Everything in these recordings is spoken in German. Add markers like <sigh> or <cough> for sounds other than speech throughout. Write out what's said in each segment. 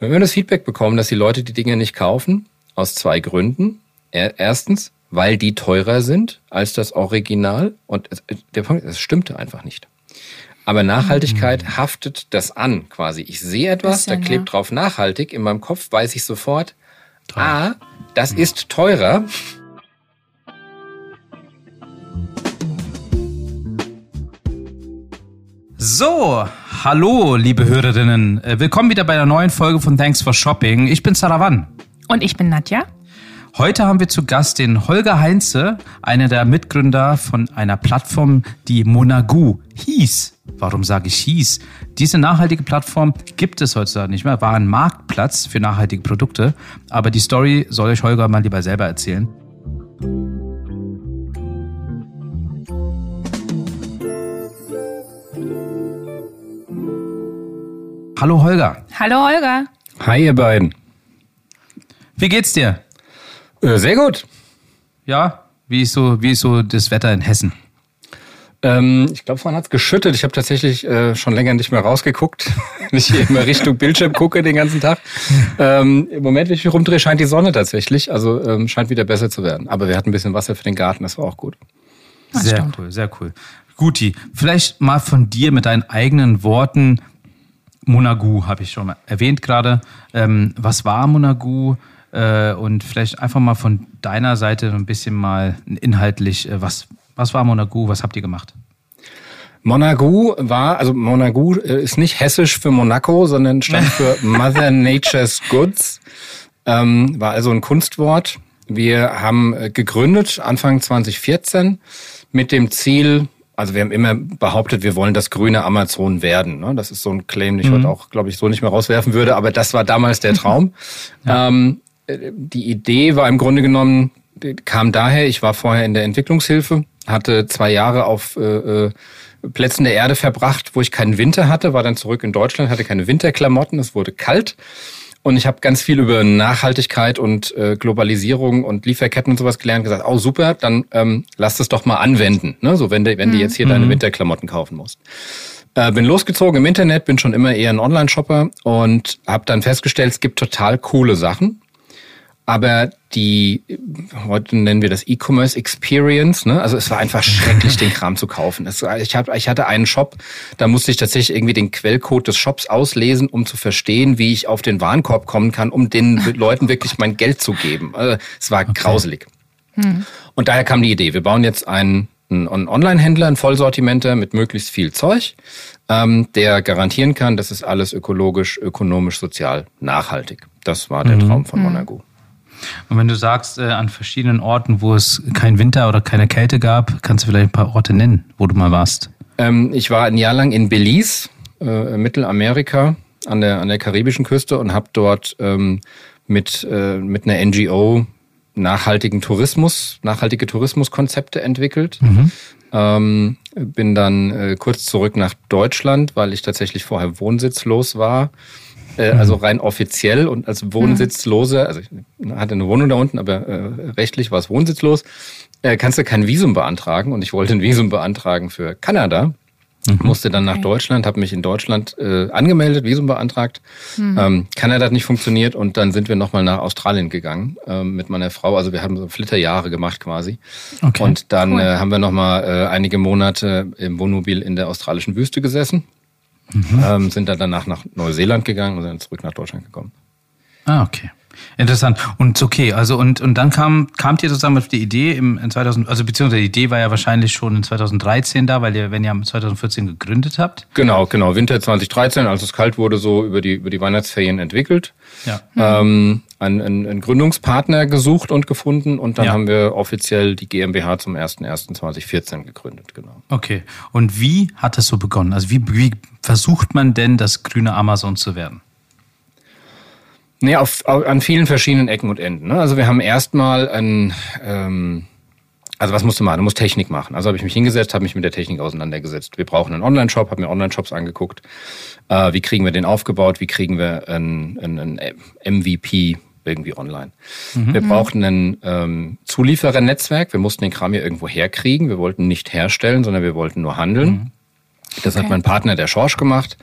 Wenn wir das Feedback bekommen, dass die Leute die Dinge nicht kaufen, aus zwei Gründen. Erstens, weil die teurer sind als das Original. Und der Punkt, es stimmte einfach nicht. Aber Nachhaltigkeit mhm. haftet das an, quasi. Ich sehe etwas, Bisschen, da klebt ja. drauf nachhaltig. In meinem Kopf weiß ich sofort, Teuer. ah, das mhm. ist teurer. So, hallo, liebe Hörerinnen. Äh, willkommen wieder bei einer neuen Folge von Thanks for Shopping. Ich bin Sarawan. Und ich bin Nadja. Heute haben wir zu Gast den Holger Heinze, einer der Mitgründer von einer Plattform, die Monagu hieß. Warum sage ich hieß? Diese nachhaltige Plattform gibt es heutzutage nicht mehr, war ein Marktplatz für nachhaltige Produkte. Aber die Story soll euch Holger mal lieber selber erzählen. Hallo Holger. Hallo Holger. Hi ihr beiden. Wie geht's dir? Äh, sehr gut. Ja, wie ist so, wie ist so das Wetter in Hessen? Ähm, ich glaube, vorhin hat's geschüttet. Ich habe tatsächlich äh, schon länger nicht mehr rausgeguckt. <laughs> nicht immer Richtung Bildschirm gucke den ganzen Tag. Ähm, Im Moment, wenn ich mich rumdrehe, scheint die Sonne tatsächlich. Also ähm, scheint wieder besser zu werden. Aber wir hatten ein bisschen Wasser für den Garten, das war auch gut. Sehr cool, sehr cool. Guti, vielleicht mal von dir mit deinen eigenen Worten. Monagu habe ich schon mal erwähnt gerade. Ähm, was war Monagu? Äh, und vielleicht einfach mal von deiner Seite ein bisschen mal inhaltlich, äh, was, was war Monagu, was habt ihr gemacht? Monagu war, also Monagu äh, ist nicht hessisch für Monaco, sondern stand <laughs> für Mother Nature's Goods. Ähm, war also ein Kunstwort. Wir haben äh, gegründet Anfang 2014 mit dem Ziel, also wir haben immer behauptet, wir wollen das grüne Amazon werden. Ne? Das ist so ein Claim, den ich mhm. heute auch, glaube ich, so nicht mehr rauswerfen würde, aber das war damals der Traum. <laughs> ja. ähm, die Idee war im Grunde genommen, kam daher, ich war vorher in der Entwicklungshilfe, hatte zwei Jahre auf äh, äh, Plätzen der Erde verbracht, wo ich keinen Winter hatte, war dann zurück in Deutschland, hatte keine Winterklamotten, es wurde kalt. Und ich habe ganz viel über Nachhaltigkeit und äh, Globalisierung und Lieferketten und sowas gelernt, gesagt, oh super, dann ähm, lass das doch mal anwenden. Ne? So, wenn, du, wenn du mhm. jetzt hier mhm. deine Winterklamotten kaufen musst. Äh, bin losgezogen im Internet, bin schon immer eher ein Online-Shopper und habe dann festgestellt, es gibt total coole Sachen aber die, heute nennen wir das E-Commerce Experience, ne? Also es war einfach schrecklich, den Kram zu kaufen. Es, ich, hab, ich hatte einen Shop, da musste ich tatsächlich irgendwie den Quellcode des Shops auslesen, um zu verstehen, wie ich auf den Warenkorb kommen kann, um den <laughs> Leuten wirklich mein Geld zu geben. Also, es war okay. grauselig. Hm. Und daher kam die Idee, wir bauen jetzt einen, einen Online-Händler, einen Vollsortimenter mit möglichst viel Zeug, ähm, der garantieren kann, dass es alles ökologisch, ökonomisch, sozial nachhaltig. Das war der mhm. Traum von Monaco. Und wenn du sagst, äh, an verschiedenen Orten, wo es kein Winter oder keine Kälte gab, kannst du vielleicht ein paar Orte nennen, wo du mal warst? Ähm, ich war ein Jahr lang in Belize, äh, Mittelamerika, an der, an der karibischen Küste und habe dort ähm, mit, äh, mit einer NGO nachhaltigen Tourismus, nachhaltige Tourismuskonzepte entwickelt. Mhm. Ähm, bin dann äh, kurz zurück nach Deutschland, weil ich tatsächlich vorher wohnsitzlos war äh, also mhm. rein offiziell und als Wohnsitzlose, also ich hatte eine Wohnung da unten, aber äh, rechtlich war es wohnsitzlos, äh, kannst du kein Visum beantragen und ich wollte ein Visum beantragen für Kanada. Mhm. Musste dann nach Deutschland, habe mich in Deutschland äh, angemeldet, Visum beantragt. Mhm. Ähm, Kanada hat nicht funktioniert und dann sind wir nochmal nach Australien gegangen ähm, mit meiner Frau. Also wir haben so Flitterjahre gemacht quasi. Okay. Und dann cool. äh, haben wir nochmal äh, einige Monate im Wohnmobil in der australischen Wüste gesessen. Mhm. Ähm, sind dann danach nach Neuseeland gegangen und sind zurück nach Deutschland gekommen. Ah, okay. Interessant. Und okay, also und, und dann kam, kamt ihr sozusagen auf die Idee im in 2000, also beziehungsweise die Idee war ja wahrscheinlich schon in 2013 da, weil ihr, wenn ihr 2014 gegründet habt. Genau, genau. Winter 2013, als es kalt wurde, so über die, über die Weihnachtsferien entwickelt. Ja. Ähm, einen, einen, einen Gründungspartner gesucht und gefunden und dann ja. haben wir offiziell die GmbH zum 01.01.2014 gegründet, genau. Okay. Und wie hat es so begonnen? Also wie, wie versucht man denn, das grüne Amazon zu werden? Nee, auf, auf, an vielen verschiedenen Ecken und Enden. Ne? Also wir haben erstmal ein, ähm, also was musst du machen? Du musst Technik machen. Also habe ich mich hingesetzt, habe mich mit der Technik auseinandergesetzt. Wir brauchen einen Online-Shop, habe mir Online-Shops angeguckt. Äh, wie kriegen wir den aufgebaut? Wie kriegen wir ein, ein, MVP irgendwie online? Mhm. Wir brauchten ein ähm, Zulieferernetzwerk. Wir mussten den Kram ja irgendwo herkriegen. Wir wollten nicht herstellen, sondern wir wollten nur handeln. Mhm. Das okay. hat mein Partner, der Schorsch, gemacht.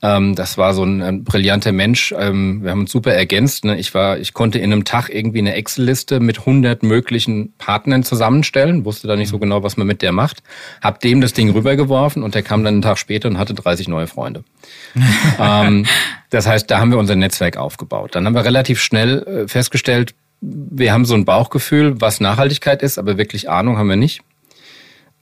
Ähm, das war so ein, ein brillanter Mensch. Ähm, wir haben uns super ergänzt. Ne? Ich war, ich konnte in einem Tag irgendwie eine Excel-Liste mit 100 möglichen Partnern zusammenstellen. Wusste da nicht so genau, was man mit der macht. Hab dem das Ding rübergeworfen und der kam dann einen Tag später und hatte 30 neue Freunde. <laughs> ähm, das heißt, da haben wir unser Netzwerk aufgebaut. Dann haben wir relativ schnell äh, festgestellt, wir haben so ein Bauchgefühl, was Nachhaltigkeit ist, aber wirklich Ahnung haben wir nicht.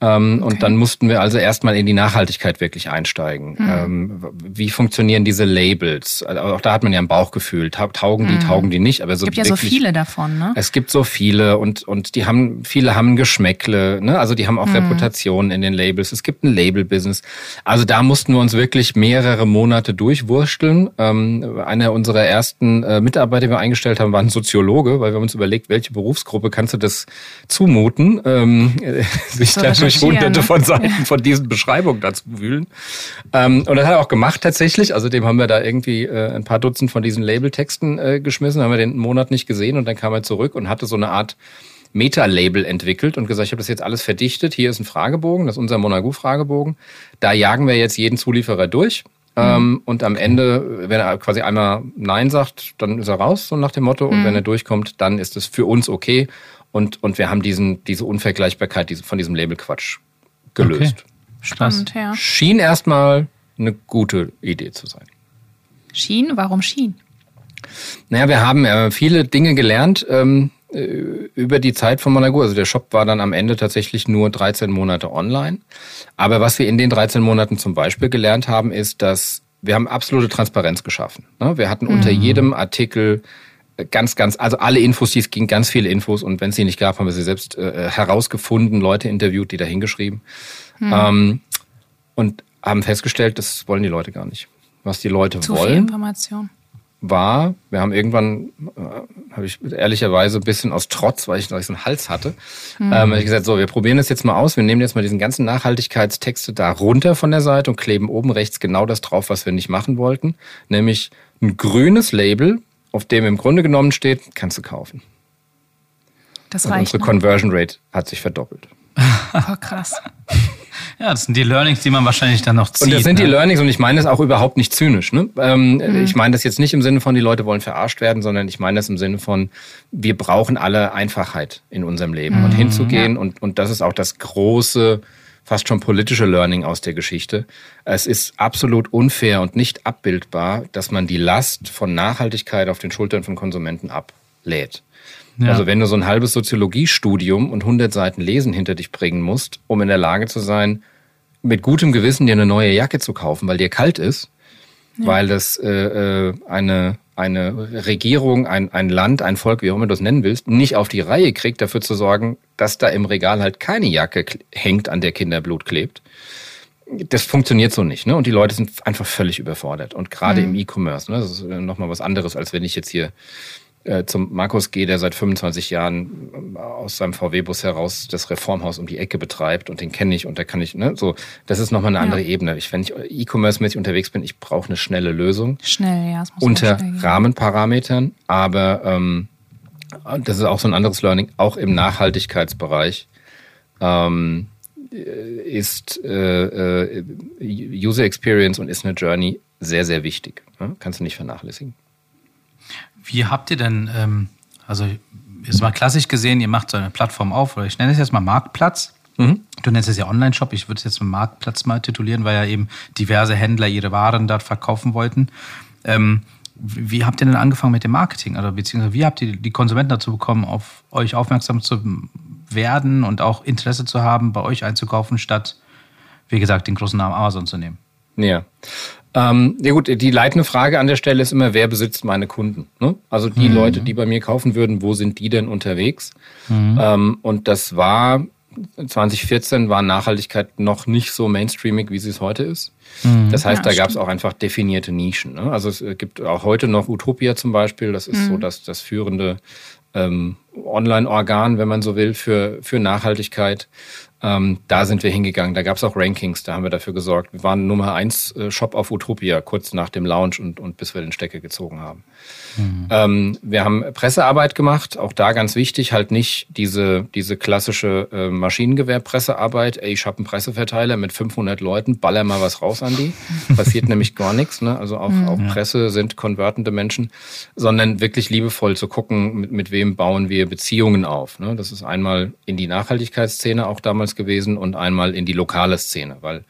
Ähm, okay. Und dann mussten wir also erstmal in die Nachhaltigkeit wirklich einsteigen. Mhm. Ähm, wie funktionieren diese Labels? Also auch da hat man ja ein Bauchgefühl. Taugen die, mhm. taugen die nicht? Aber so es gibt wirklich, ja so viele davon, ne? Es gibt so viele und, und die haben, viele haben Geschmäckle, ne? Also die haben auch mhm. Reputationen in den Labels. Es gibt ein Label-Business. Also da mussten wir uns wirklich mehrere Monate durchwursteln. Ähm, einer unserer ersten äh, Mitarbeiter, die wir eingestellt haben, war ein Soziologe, weil wir haben uns überlegt, welche Berufsgruppe kannst du das zumuten, <laughs> sich dadurch durch hunderte ne? von Seiten von diesen Beschreibungen dazu wühlen. Ähm, und das hat er auch gemacht tatsächlich. Also dem haben wir da irgendwie äh, ein paar Dutzend von diesen Labeltexten äh, geschmissen, haben wir den einen Monat nicht gesehen und dann kam er zurück und hatte so eine Art Meta-Label entwickelt und gesagt, ich habe das jetzt alles verdichtet. Hier ist ein Fragebogen, das ist unser Monagu-Fragebogen. Da jagen wir jetzt jeden Zulieferer durch. Mhm. Ähm, und am Ende, wenn er quasi einmal Nein sagt, dann ist er raus, so nach dem Motto. Und mhm. wenn er durchkommt, dann ist es für uns okay. Und, und wir haben diesen, diese Unvergleichbarkeit diese, von diesem Labelquatsch gelöst. Okay. Spannend, ja. Schien erstmal eine gute Idee zu sein. Schien? Warum Schien? Naja, wir haben äh, viele Dinge gelernt ähm, äh, über die Zeit von Monagu. Also der Shop war dann am Ende tatsächlich nur 13 Monate online. Aber was wir in den 13 Monaten zum Beispiel gelernt haben, ist, dass wir haben absolute Transparenz geschaffen. Ne? Wir hatten unter mhm. jedem Artikel ganz, ganz, also alle Infos, die es ging, ganz viele Infos und wenn es sie nicht gab, haben wir sie selbst äh, herausgefunden, Leute interviewt, die da hingeschrieben hm. ähm, und haben festgestellt, das wollen die Leute gar nicht. Was die Leute Zu wollen. Viel Information. War, wir haben irgendwann, äh, habe ich ehrlicherweise ein bisschen aus Trotz, weil ich noch so einen Hals hatte, hm. ähm, ich gesagt, so, wir probieren das jetzt mal aus. Wir nehmen jetzt mal diesen ganzen Nachhaltigkeitstexte da runter von der Seite und kleben oben rechts genau das drauf, was wir nicht machen wollten, nämlich ein grünes Label auf dem im Grunde genommen steht, kannst du kaufen. Das reicht. Und unsere ne? Conversion Rate hat sich verdoppelt. <laughs> Oh, krass. <laughs> Ja, das sind die Learnings, die man wahrscheinlich dann noch zieht. Und das sind ne? die Learnings und ich meine das auch überhaupt nicht zynisch. Ne? Ähm, mhm. Ich meine das jetzt nicht im Sinne von, die Leute wollen verarscht werden, sondern ich meine das im Sinne von, wir brauchen alle Einfachheit in unserem Leben mhm. und hinzugehen. Ja. Und, und das ist auch das große fast schon politische Learning aus der Geschichte. Es ist absolut unfair und nicht abbildbar, dass man die Last von Nachhaltigkeit auf den Schultern von Konsumenten ablädt. Ja. Also wenn du so ein halbes Soziologiestudium und 100 Seiten Lesen hinter dich bringen musst, um in der Lage zu sein, mit gutem Gewissen dir eine neue Jacke zu kaufen, weil dir kalt ist, ja. weil das äh, äh eine eine Regierung, ein, ein Land, ein Volk, wie auch immer du es nennen willst, nicht auf die Reihe kriegt, dafür zu sorgen, dass da im Regal halt keine Jacke hängt, an der Kinderblut klebt. Das funktioniert so nicht, ne? Und die Leute sind einfach völlig überfordert. Und gerade mhm. im E-Commerce, ne? Das ist nochmal was anderes, als wenn ich jetzt hier äh, zum Markus gehe, der seit 25 Jahren äh, aus seinem VW-Bus heraus das Reformhaus um die Ecke betreibt und den kenne ich und da kann ich, ne, so, das ist nochmal eine andere ja. Ebene. Ich, wenn ich E-Commerce-mäßig unterwegs bin, ich brauche eine schnelle Lösung. Schnell, ja. Es muss unter Rahmenparametern, aber ähm, das ist auch so ein anderes Learning, auch im Nachhaltigkeitsbereich. Ähm, ist äh, äh, User Experience und ist eine Journey sehr, sehr wichtig. Ne? Kannst du nicht vernachlässigen. Wie habt ihr denn, ähm, also jetzt mal klassisch gesehen, ihr macht so eine Plattform auf, oder ich nenne es jetzt mal Marktplatz. Mhm. Du nennst es ja Online-Shop, ich würde es jetzt mal Marktplatz mal titulieren, weil ja eben diverse Händler ihre Waren dort verkaufen wollten. Ähm, wie habt ihr denn angefangen mit dem Marketing? Oder beziehungsweise wie habt ihr die Konsumenten dazu bekommen, auf euch aufmerksam zu werden und auch Interesse zu haben, bei euch einzukaufen, statt, wie gesagt, den großen Namen Amazon zu nehmen? Ja. Ähm, ja gut, die leitende Frage an der Stelle ist immer, wer besitzt meine Kunden? Ne? Also die mhm. Leute, die bei mir kaufen würden, wo sind die denn unterwegs? Mhm. Ähm, und das war 2014 war Nachhaltigkeit noch nicht so mainstreamig, wie sie es heute ist. Mhm. Das heißt, ja, da gab es auch einfach definierte Nischen. Ne? Also es gibt auch heute noch Utopia zum Beispiel. Das ist so mhm. dass das führende ähm, Online-Organ, wenn man so will, für, für Nachhaltigkeit. Ähm, da sind wir hingegangen. Da gab es auch Rankings, da haben wir dafür gesorgt. Wir waren Nummer eins äh, Shop auf Utopia, kurz nach dem Launch und, und bis wir den Stecker gezogen haben. Mhm. Ähm, wir haben Pressearbeit gemacht, auch da ganz wichtig, halt nicht diese, diese klassische äh, Maschinengewehr-Pressearbeit. Ey, ich habe einen Presseverteiler mit 500 Leuten, baller mal was raus an die. <laughs> Passiert nämlich gar nichts. Ne? Also auch, mhm. auch Presse sind konvertende Menschen, sondern wirklich liebevoll zu gucken, mit, mit wem bauen wir Beziehungen auf. Ne? Das ist einmal in die Nachhaltigkeitsszene auch damals gewesen und einmal in die lokale Szene, weil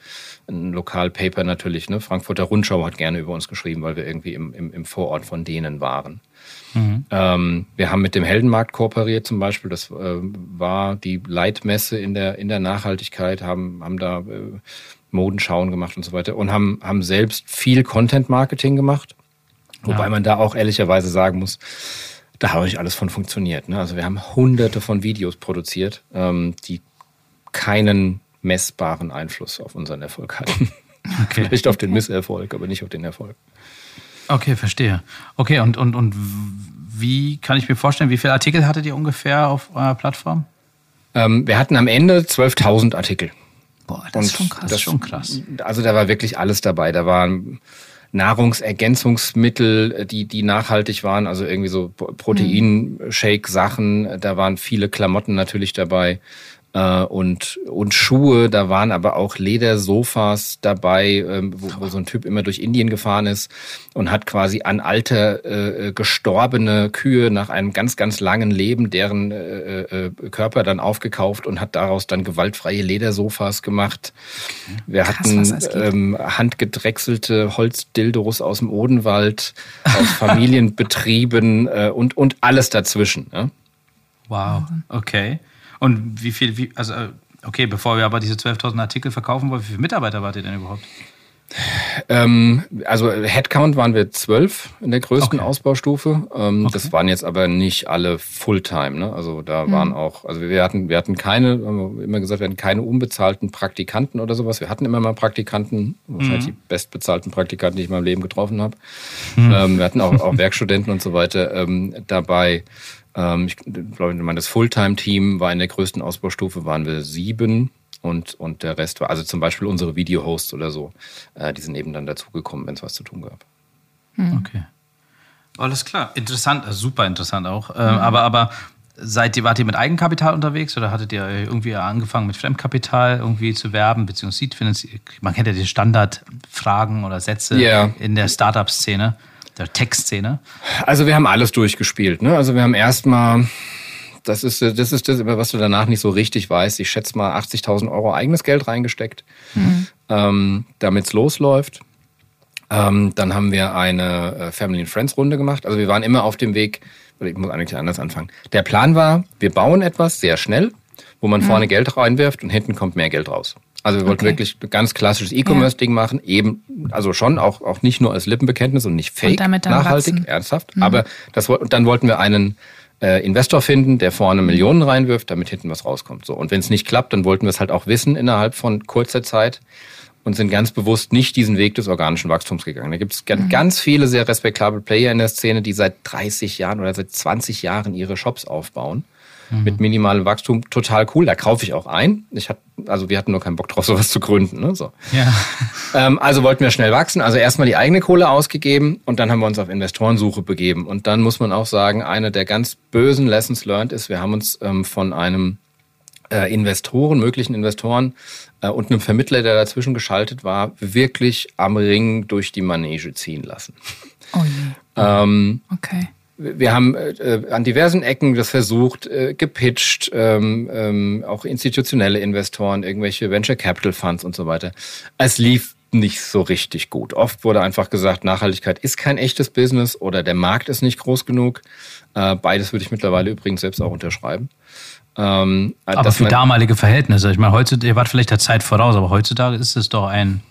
ein Lokalpaper natürlich, ne? Frankfurter Rundschau hat gerne über uns geschrieben, weil wir irgendwie im, im, im Vorort von denen waren. Mhm. Ähm, wir haben mit dem Heldenmarkt kooperiert zum Beispiel. Das äh, war die Leitmesse in der, in der Nachhaltigkeit, haben, haben da äh, Modenschauen gemacht und so weiter und haben, haben selbst viel Content-Marketing gemacht. Wobei ja. man da auch ehrlicherweise sagen muss, da habe ich alles von funktioniert. Ne? Also wir haben hunderte von Videos produziert, ähm, die keinen messbaren Einfluss auf unseren Erfolg hatten. <laughs> Okay. Vielleicht auf den Misserfolg, aber nicht auf den Erfolg. Okay, verstehe. Okay, und, und, und wie kann ich mir vorstellen, wie viele Artikel hattet ihr ungefähr auf eurer Plattform? Ähm, wir hatten am Ende 12.000 Artikel. Boah, das und ist schon krass. Das, schon krass. Also da war wirklich alles dabei. Da waren Nahrungsergänzungsmittel, die, die nachhaltig waren, also irgendwie so Proteinshake-Sachen. Da waren viele Klamotten natürlich dabei äh, und, und Schuhe. Da waren aber auch Ledersofas dabei, ähm, wo, wo so ein Typ immer durch Indien gefahren ist und hat quasi an alte äh, gestorbene Kühe nach einem ganz, ganz langen Leben deren äh, äh, Körper dann aufgekauft und hat daraus dann gewaltfreie Ledersofas gemacht. Wir Krass, hatten ähm, handgedrechselte Holzdildos aus dem Odenwald, aus <laughs> Familienbetrieben äh, und, und alles dazwischen. Ja? Wow, okay. Und wie viel, wie, also, okay, bevor wir aber diese 12.000 Artikel verkaufen wollen, wie viele Mitarbeiter wart ihr denn überhaupt? Ähm, also Headcount waren wir zwölf in der größten okay. Ausbaustufe. Ähm, okay. Das waren jetzt aber nicht alle Fulltime. Ne? Also da mhm. waren auch, also wir hatten, wir hatten keine, haben wir immer gesagt, wir hatten keine unbezahlten Praktikanten oder sowas. Wir hatten immer mal Praktikanten, wahrscheinlich mhm. die bestbezahlten Praktikanten, die ich in meinem Leben getroffen habe. Mhm. Ähm, wir hatten auch, auch Werkstudenten und so weiter ähm, dabei. Ähm, ich glaube, mein das Fulltime-Team war in der größten Ausbaustufe, waren wir sieben und, und der Rest war, also zum Beispiel unsere Video-Hosts oder so, äh, die sind eben dann dazugekommen, wenn es was zu tun gab. Hm. Okay. Alles klar. Interessant, also super interessant auch. Ähm, mhm. Aber, aber seid ihr, wart ihr mit Eigenkapital unterwegs oder hattet ihr irgendwie angefangen mit Fremdkapital irgendwie zu werben, beziehungsweise Man kennt ja die Standardfragen oder Sätze yeah. in der Startup-Szene der Tech-Szene? Also wir haben alles durchgespielt. Ne? Also wir haben erstmal, das ist, das ist das, was du danach nicht so richtig weißt. Ich schätze mal 80.000 Euro eigenes Geld reingesteckt, mhm. ähm, damit es losläuft. Ähm, dann haben wir eine äh, Family and Friends Runde gemacht. Also wir waren immer auf dem Weg, ich muss eigentlich anders anfangen. Der Plan war, wir bauen etwas sehr schnell, wo man mhm. vorne Geld reinwirft und hinten kommt mehr Geld raus. Also wir wollten okay. wirklich ein ganz klassisches E-Commerce-Ding ja. machen, eben, also schon auch, auch nicht nur als Lippenbekenntnis und nicht fake, und nachhaltig, wachsen. ernsthaft. Mhm. Aber das, dann wollten wir einen äh, Investor finden, der vorne Millionen reinwirft, damit hinten was rauskommt. So. Und wenn es nicht klappt, dann wollten wir es halt auch wissen innerhalb von kurzer Zeit und sind ganz bewusst nicht diesen Weg des organischen Wachstums gegangen. Da gibt es mhm. ganz viele sehr respektable Player in der Szene, die seit 30 Jahren oder seit 20 Jahren ihre Shops aufbauen mhm. mit minimalem Wachstum total cool. Da kaufe ich auch ein. Ich hab, also wir hatten nur keinen Bock drauf, sowas zu gründen. Ne? So. Ja. <laughs> Ähm, also wollten wir schnell wachsen. Also erstmal die eigene Kohle ausgegeben und dann haben wir uns auf Investorensuche begeben. Und dann muss man auch sagen, eine der ganz bösen Lessons learned ist, wir haben uns ähm, von einem äh, Investoren, möglichen Investoren äh, und einem Vermittler, der dazwischen geschaltet war, wirklich am Ring durch die Manege ziehen lassen. Oh je. Ähm, okay wir haben äh, an diversen Ecken das versucht, äh, gepitcht, ähm, ähm, auch institutionelle Investoren, irgendwelche Venture Capital Funds und so weiter. Es lief nicht so richtig gut. Oft wurde einfach gesagt, Nachhaltigkeit ist kein echtes Business oder der Markt ist nicht groß genug. Äh, beides würde ich mittlerweile übrigens selbst auch unterschreiben. Ähm, aber für damalige Verhältnisse, ich meine, heutzutage, ihr wart vielleicht der Zeit voraus, aber heutzutage ist es doch ein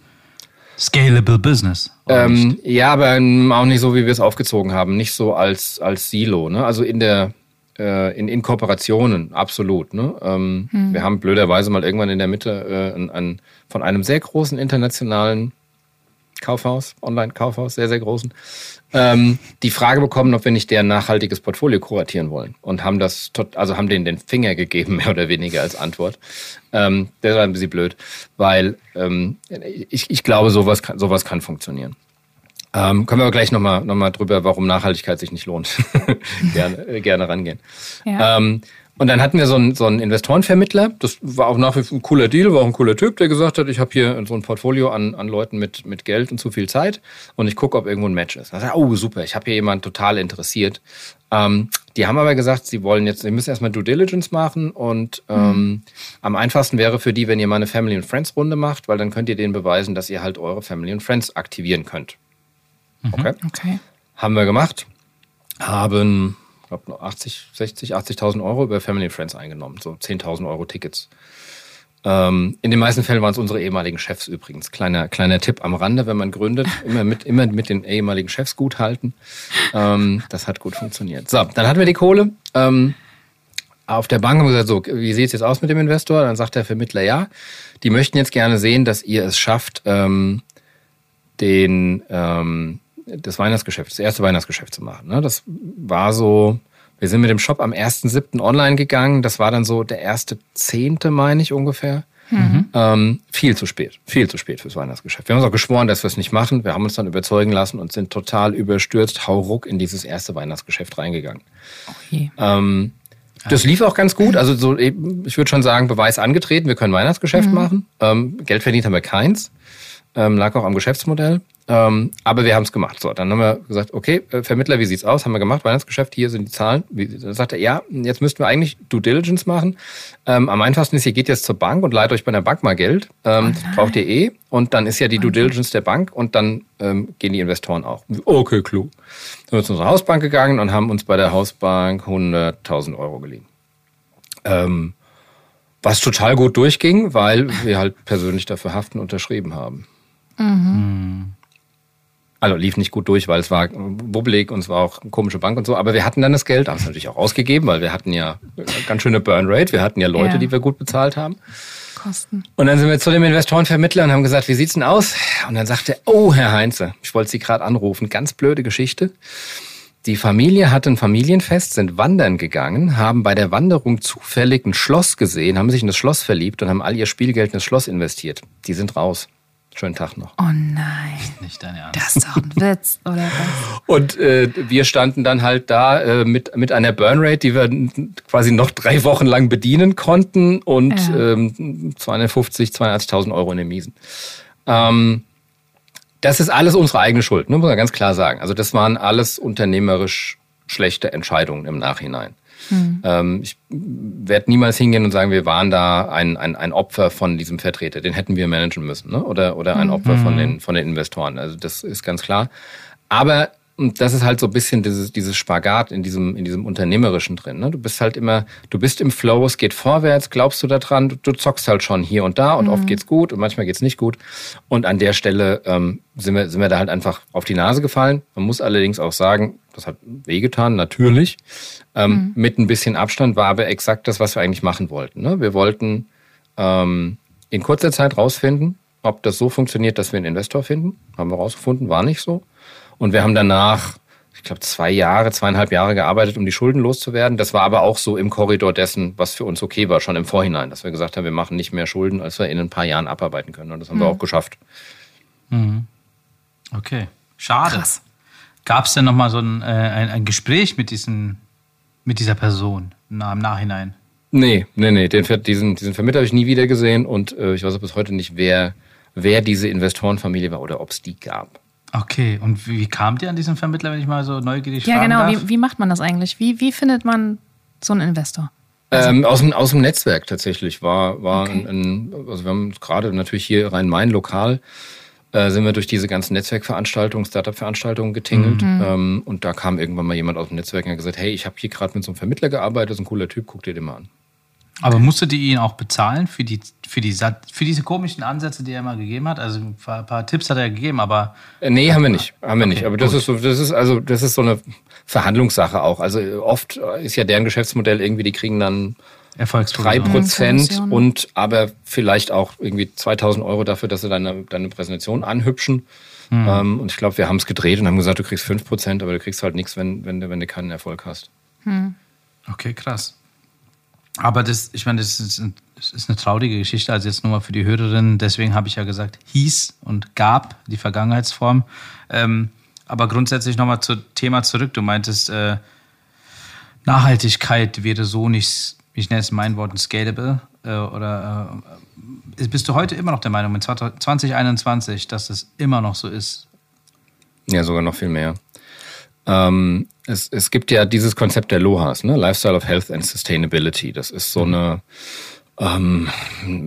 Scalable Business. Ähm, ja, aber auch nicht so, wie wir es aufgezogen haben. Nicht so als, als Silo. Ne? Also in der äh, in, in Kooperationen, absolut. Ne? Ähm, hm. Wir haben blöderweise mal irgendwann in der Mitte äh, ein, ein, von einem sehr großen internationalen Kaufhaus, Online-Kaufhaus, sehr, sehr großen, ähm, die Frage bekommen, ob wir nicht deren nachhaltiges Portfolio kuratieren wollen und haben das, tot, also haben denen den Finger gegeben, <laughs> mehr oder weniger als Antwort. Ähm, das war ein bisschen blöd, weil ähm, ich, ich glaube, sowas kann, sowas kann funktionieren. Ähm, können wir aber gleich nochmal noch mal drüber, warum Nachhaltigkeit sich nicht lohnt, <laughs> gerne, gerne rangehen. Ja. Ähm, und dann hatten wir so einen, so einen Investorenvermittler, das war auch nach wie vor ein cooler Deal, war auch ein cooler Typ, der gesagt hat, ich habe hier so ein Portfolio an, an Leuten mit, mit Geld und zu viel Zeit und ich gucke, ob irgendwo ein Match ist. Da sagte, oh super, ich habe hier jemanden total interessiert. Ähm, die haben aber gesagt, sie wollen jetzt, sie müssen erstmal Due Diligence machen und ähm, am einfachsten wäre für die, wenn ihr mal eine Family and Friends Runde macht, weil dann könnt ihr denen beweisen, dass ihr halt eure Family and Friends aktivieren könnt. Okay. Okay. Haben wir gemacht. Haben, glaube, 80, 60, 80.000 Euro über Family and Friends eingenommen. So 10.000 Euro Tickets. Ähm, in den meisten Fällen waren es unsere ehemaligen Chefs übrigens. Kleiner, kleiner Tipp am Rande, wenn man gründet, immer mit, immer mit den ehemaligen Chefs gut halten. Ähm, das hat gut funktioniert. So, dann hatten wir die Kohle. Ähm, auf der Bank haben wir gesagt, so, wie sieht es jetzt aus mit dem Investor? Dann sagt der Vermittler, ja, die möchten jetzt gerne sehen, dass ihr es schafft, ähm, den, ähm, das Weihnachtsgeschäft, das erste Weihnachtsgeschäft zu machen. Ne? Das war so, wir sind mit dem Shop am 1.7. online gegangen. Das war dann so der erste Zehnte, meine ich ungefähr. Ähm, viel zu spät, viel zu spät fürs Weihnachtsgeschäft. Wir haben uns auch geschworen, dass wir es nicht machen. Wir haben uns dann überzeugen lassen und sind total überstürzt, hauruck in dieses erste Weihnachtsgeschäft reingegangen. Okay. Ähm, das lief auch ganz gut. Also so, ich würde schon sagen, Beweis angetreten. Wir können Weihnachtsgeschäft machen. Ähm, Geld verdient haben wir keins. Ähm, lag auch am Geschäftsmodell. Ähm, aber wir haben es gemacht. So, dann haben wir gesagt, okay, äh, Vermittler, wie sieht's aus? Haben wir gemacht, Weihnachtsgeschäft, hier sind die Zahlen. Wie, dann sagt er, ja, jetzt müssten wir eigentlich Due Diligence machen. Ähm, am einfachsten ist, ihr geht jetzt zur Bank und leiht euch bei der Bank mal Geld. Ähm, das braucht ihr eh. Und dann ist ja die Due Diligence der Bank und dann ähm, gehen die Investoren auch. Okay, klug. Dann sind wir zu unserer Hausbank gegangen und haben uns bei der Hausbank 100.000 Euro geliehen. Ähm, was total gut durchging, weil wir halt persönlich dafür haften unterschrieben haben. Also lief nicht gut durch, weil es war wubbelig und es war auch eine komische Bank und so. Aber wir hatten dann das Geld, haben es natürlich auch ausgegeben, weil wir hatten ja ganz schöne Burn Rate. Wir hatten ja Leute, Ja. die wir gut bezahlt haben. Kosten. Und dann sind wir zu dem Investorenvermittler und haben gesagt, wie sieht's denn aus? Und dann sagte er, oh, Herr Heinze, ich wollte Sie gerade anrufen. Ganz blöde Geschichte. Die Familie hatte ein Familienfest, sind wandern gegangen, haben bei der Wanderung zufällig ein Schloss gesehen, haben sich in das Schloss verliebt und haben all ihr Spielgeld in das Schloss investiert. Die sind raus. Schönen Tag noch. Oh nein. Nicht dein Ernst. Das ist doch ein Witz, oder was? <laughs> Und äh, wir standen dann halt da äh, mit, mit einer Burnrate, die wir quasi noch drei Wochen lang bedienen konnten und Ja. ähm, 250, 82.000 Euro in den Miesen. Ähm, das ist alles unsere eigene Schuld, ne, muss man ganz klar sagen. Also das waren alles unternehmerisch schlechte Entscheidungen im Nachhinein. Ähm, ich werde niemals hingehen und sagen, wir waren da ein, ein, ein Opfer von diesem Vertreter. Den hätten wir managen müssen, ne? Oder, oder ein Opfer von den, von den Investoren. Also das ist ganz klar. Aber und das ist halt so ein bisschen dieses, dieses Spagat in diesem, in diesem Unternehmerischen drin. Ne? Du bist halt immer, du bist im Flow, es geht vorwärts, glaubst du daran, du, du zockst halt schon hier und da und oft geht's gut und manchmal geht's nicht gut. Und an der Stelle ähm, sind, wir, sind wir da halt einfach auf die Nase gefallen. Man muss allerdings auch sagen, das hat wehgetan, natürlich. Ähm, Mit ein bisschen Abstand war aber exakt das, was wir eigentlich machen wollten. Ne? Wir wollten ähm, in kurzer Zeit rausfinden, ob das so funktioniert, dass wir einen Investor finden. Haben wir rausgefunden, war nicht so. Und wir haben danach, ich glaube, zwei Jahre, zweieinhalb Jahre gearbeitet, um die Schulden loszuwerden. Das war aber auch so im Korridor dessen, was für uns okay war, schon im Vorhinein, dass wir gesagt haben, wir machen nicht mehr Schulden, als wir in ein paar Jahren abarbeiten können. Und das haben wir auch geschafft. Okay. Schade. Krass. Gab es denn nochmal so ein, äh, ein, ein Gespräch mit, diesen, mit dieser Person na, im Nachhinein? Nee, nee, nee. Den, diesen, diesen Vermittler habe ich nie wieder gesehen und äh, ich weiß auch bis heute nicht, wer, wer diese Investorenfamilie war oder ob es die gab. Okay, und wie, wie kamt ihr an diesen Vermittler, wenn ich mal so neugierig Ja, fragen genau. darf? Wie, wie macht man das eigentlich? Wie, wie findet man so einen Investor? Ähm, aus, dem, aus dem Netzwerk tatsächlich war, war Okay. ein, ein, also wir haben gerade natürlich hier Rhein-Main lokal, äh, sind wir durch diese ganzen Netzwerkveranstaltungen, Startup-Veranstaltungen getingelt. Ähm, und da kam irgendwann mal jemand aus dem Netzwerk und hat gesagt, hey, ich habe hier gerade mit so einem Vermittler gearbeitet, das ist ein cooler Typ, guck dir den mal an. Aber musstet ihr ihn auch bezahlen für, die, für, die, für diese komischen Ansätze, die er mal gegeben hat? Also ein paar, paar Tipps hat er gegeben, aber Äh, Nee, haben wir nicht. Haben wir nicht. Okay, Aber das gut. ist so, das ist also, das ist so eine Verhandlungssache auch. Also oft ist ja deren Geschäftsmodell irgendwie, die kriegen dann drei Erfolgsprovision. Prozent Provision. und aber vielleicht auch irgendwie 2000 Euro dafür, dass sie deine, deine Präsentation anhübschen. Mhm. Ähm, und ich glaube, wir haben es gedreht und haben gesagt, du kriegst 5%, aber du kriegst halt nichts, wenn, wenn, wenn du keinen Erfolg hast. Mhm. Okay, krass. Aber das, ich meine, das ist, das ist eine traurige Geschichte, also jetzt nur mal für die Hörerinnen. Deswegen habe ich ja gesagt, hieß und gab die Vergangenheitsform. Ähm, aber grundsätzlich nochmal zum Thema zurück. Du meintest, äh, Nachhaltigkeit wäre so nicht, ich nenne es mein Wort, scalable. Äh, oder äh, bist du heute immer noch der Meinung, mit 2021, dass es immer noch so ist? Ja, sogar noch viel mehr. Ähm, es, es gibt ja dieses Konzept der LOHAS, ne? Lifestyle of Health and Sustainability. Das ist so eine ähm,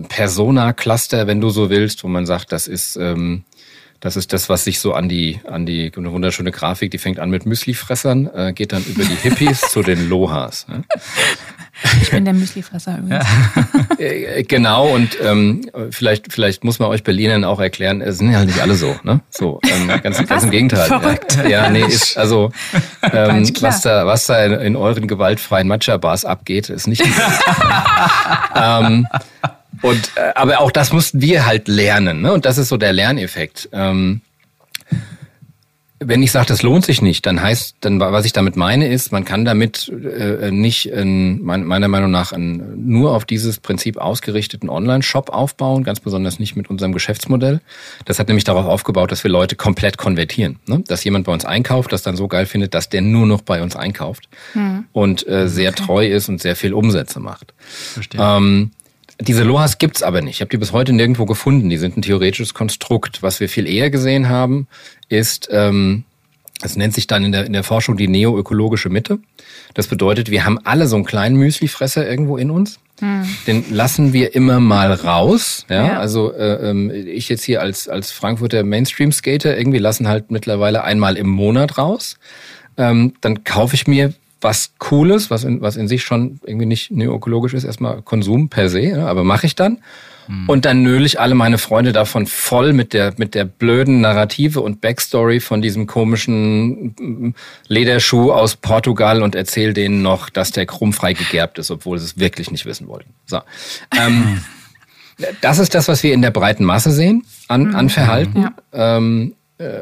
Persona-Cluster, wenn du so willst, wo man sagt, das ist ähm, das ist das, was sich so an die, an die, eine wunderschöne Grafik, die fängt an mit Müslifressern, äh, geht dann über die Hippies <laughs> zu den Lohas. Ne? Ich bin der Müslifresser übrigens. <laughs> Äh, genau, und ähm, vielleicht, vielleicht muss man euch Berlinern auch erklären, es sind ja halt nicht alle so, ne? So, ähm, ganz, ganz im Gegenteil. Verrückt. Ja, nee, ist, also <laughs> ähm, was da, was da in, in euren gewaltfreien Matcha-Bars abgeht, ist nicht. ähm, und äh, aber auch das mussten wir halt lernen, ne? Und das ist so der Lerneffekt. Ähm, wenn ich sage, das lohnt sich nicht, dann heißt, dann was ich damit meine ist, man kann damit äh, nicht in, meiner Meinung nach einen, nur auf dieses Prinzip ausgerichteten Online-Shop aufbauen, ganz besonders nicht mit unserem Geschäftsmodell. Das hat nämlich darauf aufgebaut, dass wir Leute komplett konvertieren, ne? dass jemand bei uns einkauft, das dann so geil findet, dass der nur noch bei uns einkauft hm. und äh, sehr okay. treu ist und sehr viel Umsätze macht. Verstehe. Ähm, diese Lohas gibt's aber nicht. Ich habe die bis heute nirgendwo gefunden. Die sind ein theoretisches Konstrukt. Was wir viel eher gesehen haben, ist, ähm, es nennt sich dann in der, in der Forschung die neoökologische Mitte. Das bedeutet, wir haben alle so einen kleinen Müslifresser irgendwo in uns. Hm. Den lassen wir immer mal raus. Ja, ja. also äh, ähm, ich jetzt hier als als Frankfurter Mainstream-Skater irgendwie lassen halt mittlerweile einmal im Monat raus. Ähm, dann kaufe ich mir was Cooles, was in, was in sich schon irgendwie nicht neoökologisch ist, erstmal Konsum per se, ja, aber mache ich dann. Mhm. Und dann nöle ich alle meine Freunde davon voll mit der, mit der blöden Narrative und Backstory von diesem komischen mm, Lederschuh aus Portugal und erzähle denen noch, dass der krummfrei gegerbt ist, obwohl sie es wirklich nicht wissen wollten. So. Ähm, <laughs> das ist das, was wir in der breiten Masse sehen an, an mhm. Verhalten. Ja. Ähm, äh,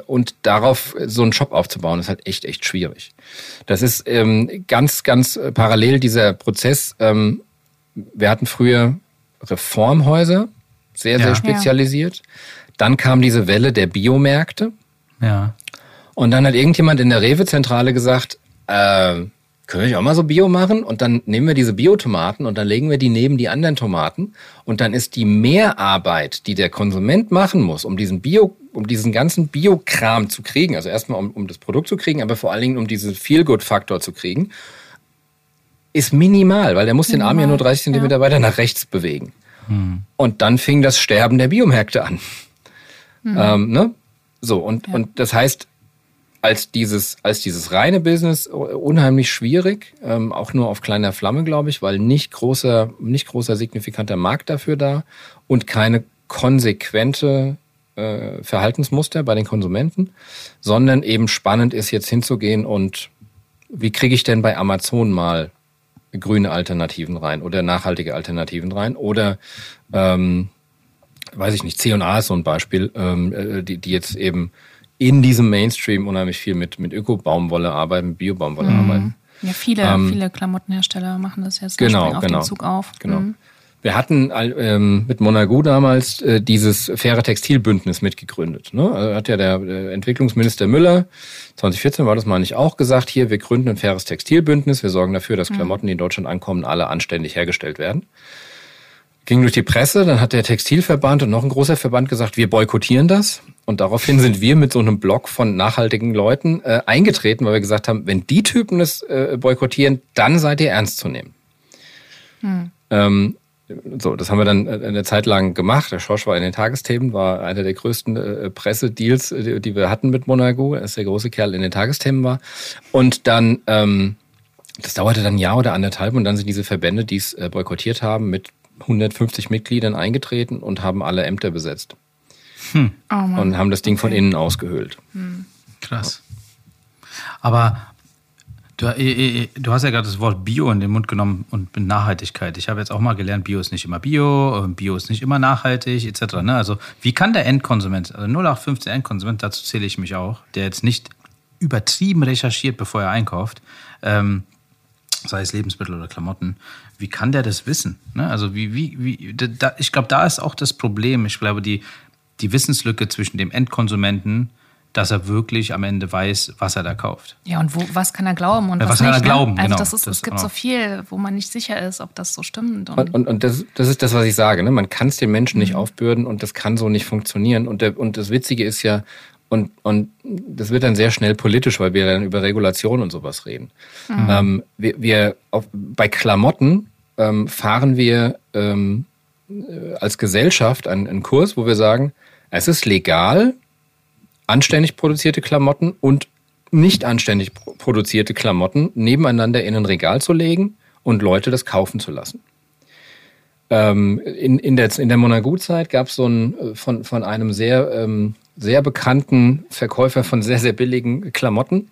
und darauf so einen Shop aufzubauen, ist halt echt, echt schwierig. Das ist ähm, ganz, ganz parallel dieser Prozess. Ähm, wir hatten früher Reformhäuser, sehr, ja. sehr spezialisiert. Dann kam diese Welle der Biomärkte. Ja. Und dann hat irgendjemand in der Rewe-Zentrale gesagt, äh, können wir auch mal so Bio machen? Und dann nehmen wir diese Biotomaten und dann legen wir die neben die anderen Tomaten. Und dann ist die Mehrarbeit, die der Konsument machen muss, um diesen Bio, um diesen ganzen Biokram zu kriegen, also erstmal um, um das Produkt zu kriegen, aber vor allen Dingen um diesen Feel-Good-Faktor zu kriegen, ist minimal, weil der muss minimal, den Arm ja nur 30 Zentimeter ja. weiter nach rechts bewegen. Hm. Und dann fing das Sterben der Biomärkte an. Hm. Ähm, ne? So, und, ja. und das heißt, als dieses, als dieses reine Business unheimlich schwierig, ähm, auch nur auf kleiner Flamme, glaube ich, weil nicht großer, nicht großer signifikanter Markt dafür da und keine konsequente äh, Verhaltensmuster bei den Konsumenten, sondern eben spannend ist, jetzt hinzugehen und wie kriege ich denn bei Amazon mal grüne Alternativen rein oder nachhaltige Alternativen rein oder ähm, weiß ich nicht, C&A ist so ein Beispiel, ähm, äh, die, die jetzt eben in diesem Mainstream unheimlich viel mit, mit Öko-Baumwolle arbeiten, mit Bio-Baumwolle mhm. arbeiten. Ja, viele, ähm, viele Klamottenhersteller machen das jetzt. Genau, auf genau. Den Zug auf. Genau. Mhm. Wir hatten ähm, mit Monagu damals äh, dieses faire Textilbündnis mitgegründet. Ne? Also hat ja der, der Entwicklungsminister Müller 2014 war das mal nicht auch gesagt, hier, wir gründen ein faires Textilbündnis, wir sorgen dafür, dass mhm. Klamotten, die in Deutschland ankommen, alle anständig hergestellt werden. Ging durch die Presse, dann hat der Textilverband und noch ein großer Verband gesagt, wir boykottieren das. Und daraufhin sind wir mit so einem Blog von nachhaltigen Leuten äh, eingetreten, weil wir gesagt haben, wenn die Typen es äh, boykottieren, dann seid ihr ernst zu nehmen. Hm. Ähm, so, das haben wir dann äh, eine Zeit lang gemacht. Der Schorsch war in den Tagesthemen, war einer der größten äh, Pressedeals, die, die, wir hatten mit Monaco, als der große Kerl in den Tagesthemen war. Und dann, ähm, das dauerte dann ein Jahr oder anderthalb und dann sind diese Verbände, die es äh, boykottiert haben, mit 150 Mitgliedern eingetreten und haben alle Ämter besetzt. Hm. Oh und haben das Ding okay. von innen ausgehöhlt. Hm. Krass. Aber Du, äh, äh, du, hast ja gerade das Wort Bio in den Mund genommen und Nachhaltigkeit. Ich habe jetzt auch mal gelernt, Bio ist nicht immer Bio, Bio ist nicht immer nachhaltig, etc. Ne? Also wie kann der Endkonsument, also 0815 Endkonsument, dazu zähle ich mich auch, der jetzt nicht übertrieben recherchiert, bevor er einkauft, ähm, sei es Lebensmittel oder Klamotten, wie kann der das wissen? Ne? Also wie, wie, wie, da, ich glaube, da ist auch das Problem. Ich glaube, die, die Wissenslücke zwischen dem Endkonsumenten, dass er wirklich am Ende weiß, was er da kauft. Ja, und wo, was kann er glauben und ja, was, was, kann nicht, er ne? glauben? Also genau, das ist, das es gibt genau. so viel, wo man nicht sicher ist, ob das so stimmt. Und, und, und, und das, das ist das, was ich sage. Ne? Man kann es den Menschen mhm. nicht aufbürden und das kann so nicht funktionieren. Und, der, und das Witzige ist ja, und, und das wird dann sehr schnell politisch, weil wir dann über Regulation und sowas reden. Mhm. Ähm, wir, wir auf, bei Klamotten ähm, fahren wir ähm, äh, als Gesellschaft einen, einen Kurs, wo wir sagen, es ist legal, anständig produzierte Klamotten und nicht anständig produzierte Klamotten nebeneinander in ein Regal zu legen und Leute das kaufen zu lassen. Ähm, in, in der, in der Monagu-Zeit gab es so ein äh, von, von einem sehr ähm, sehr bekannten Verkäufer von sehr, sehr billigen Klamotten.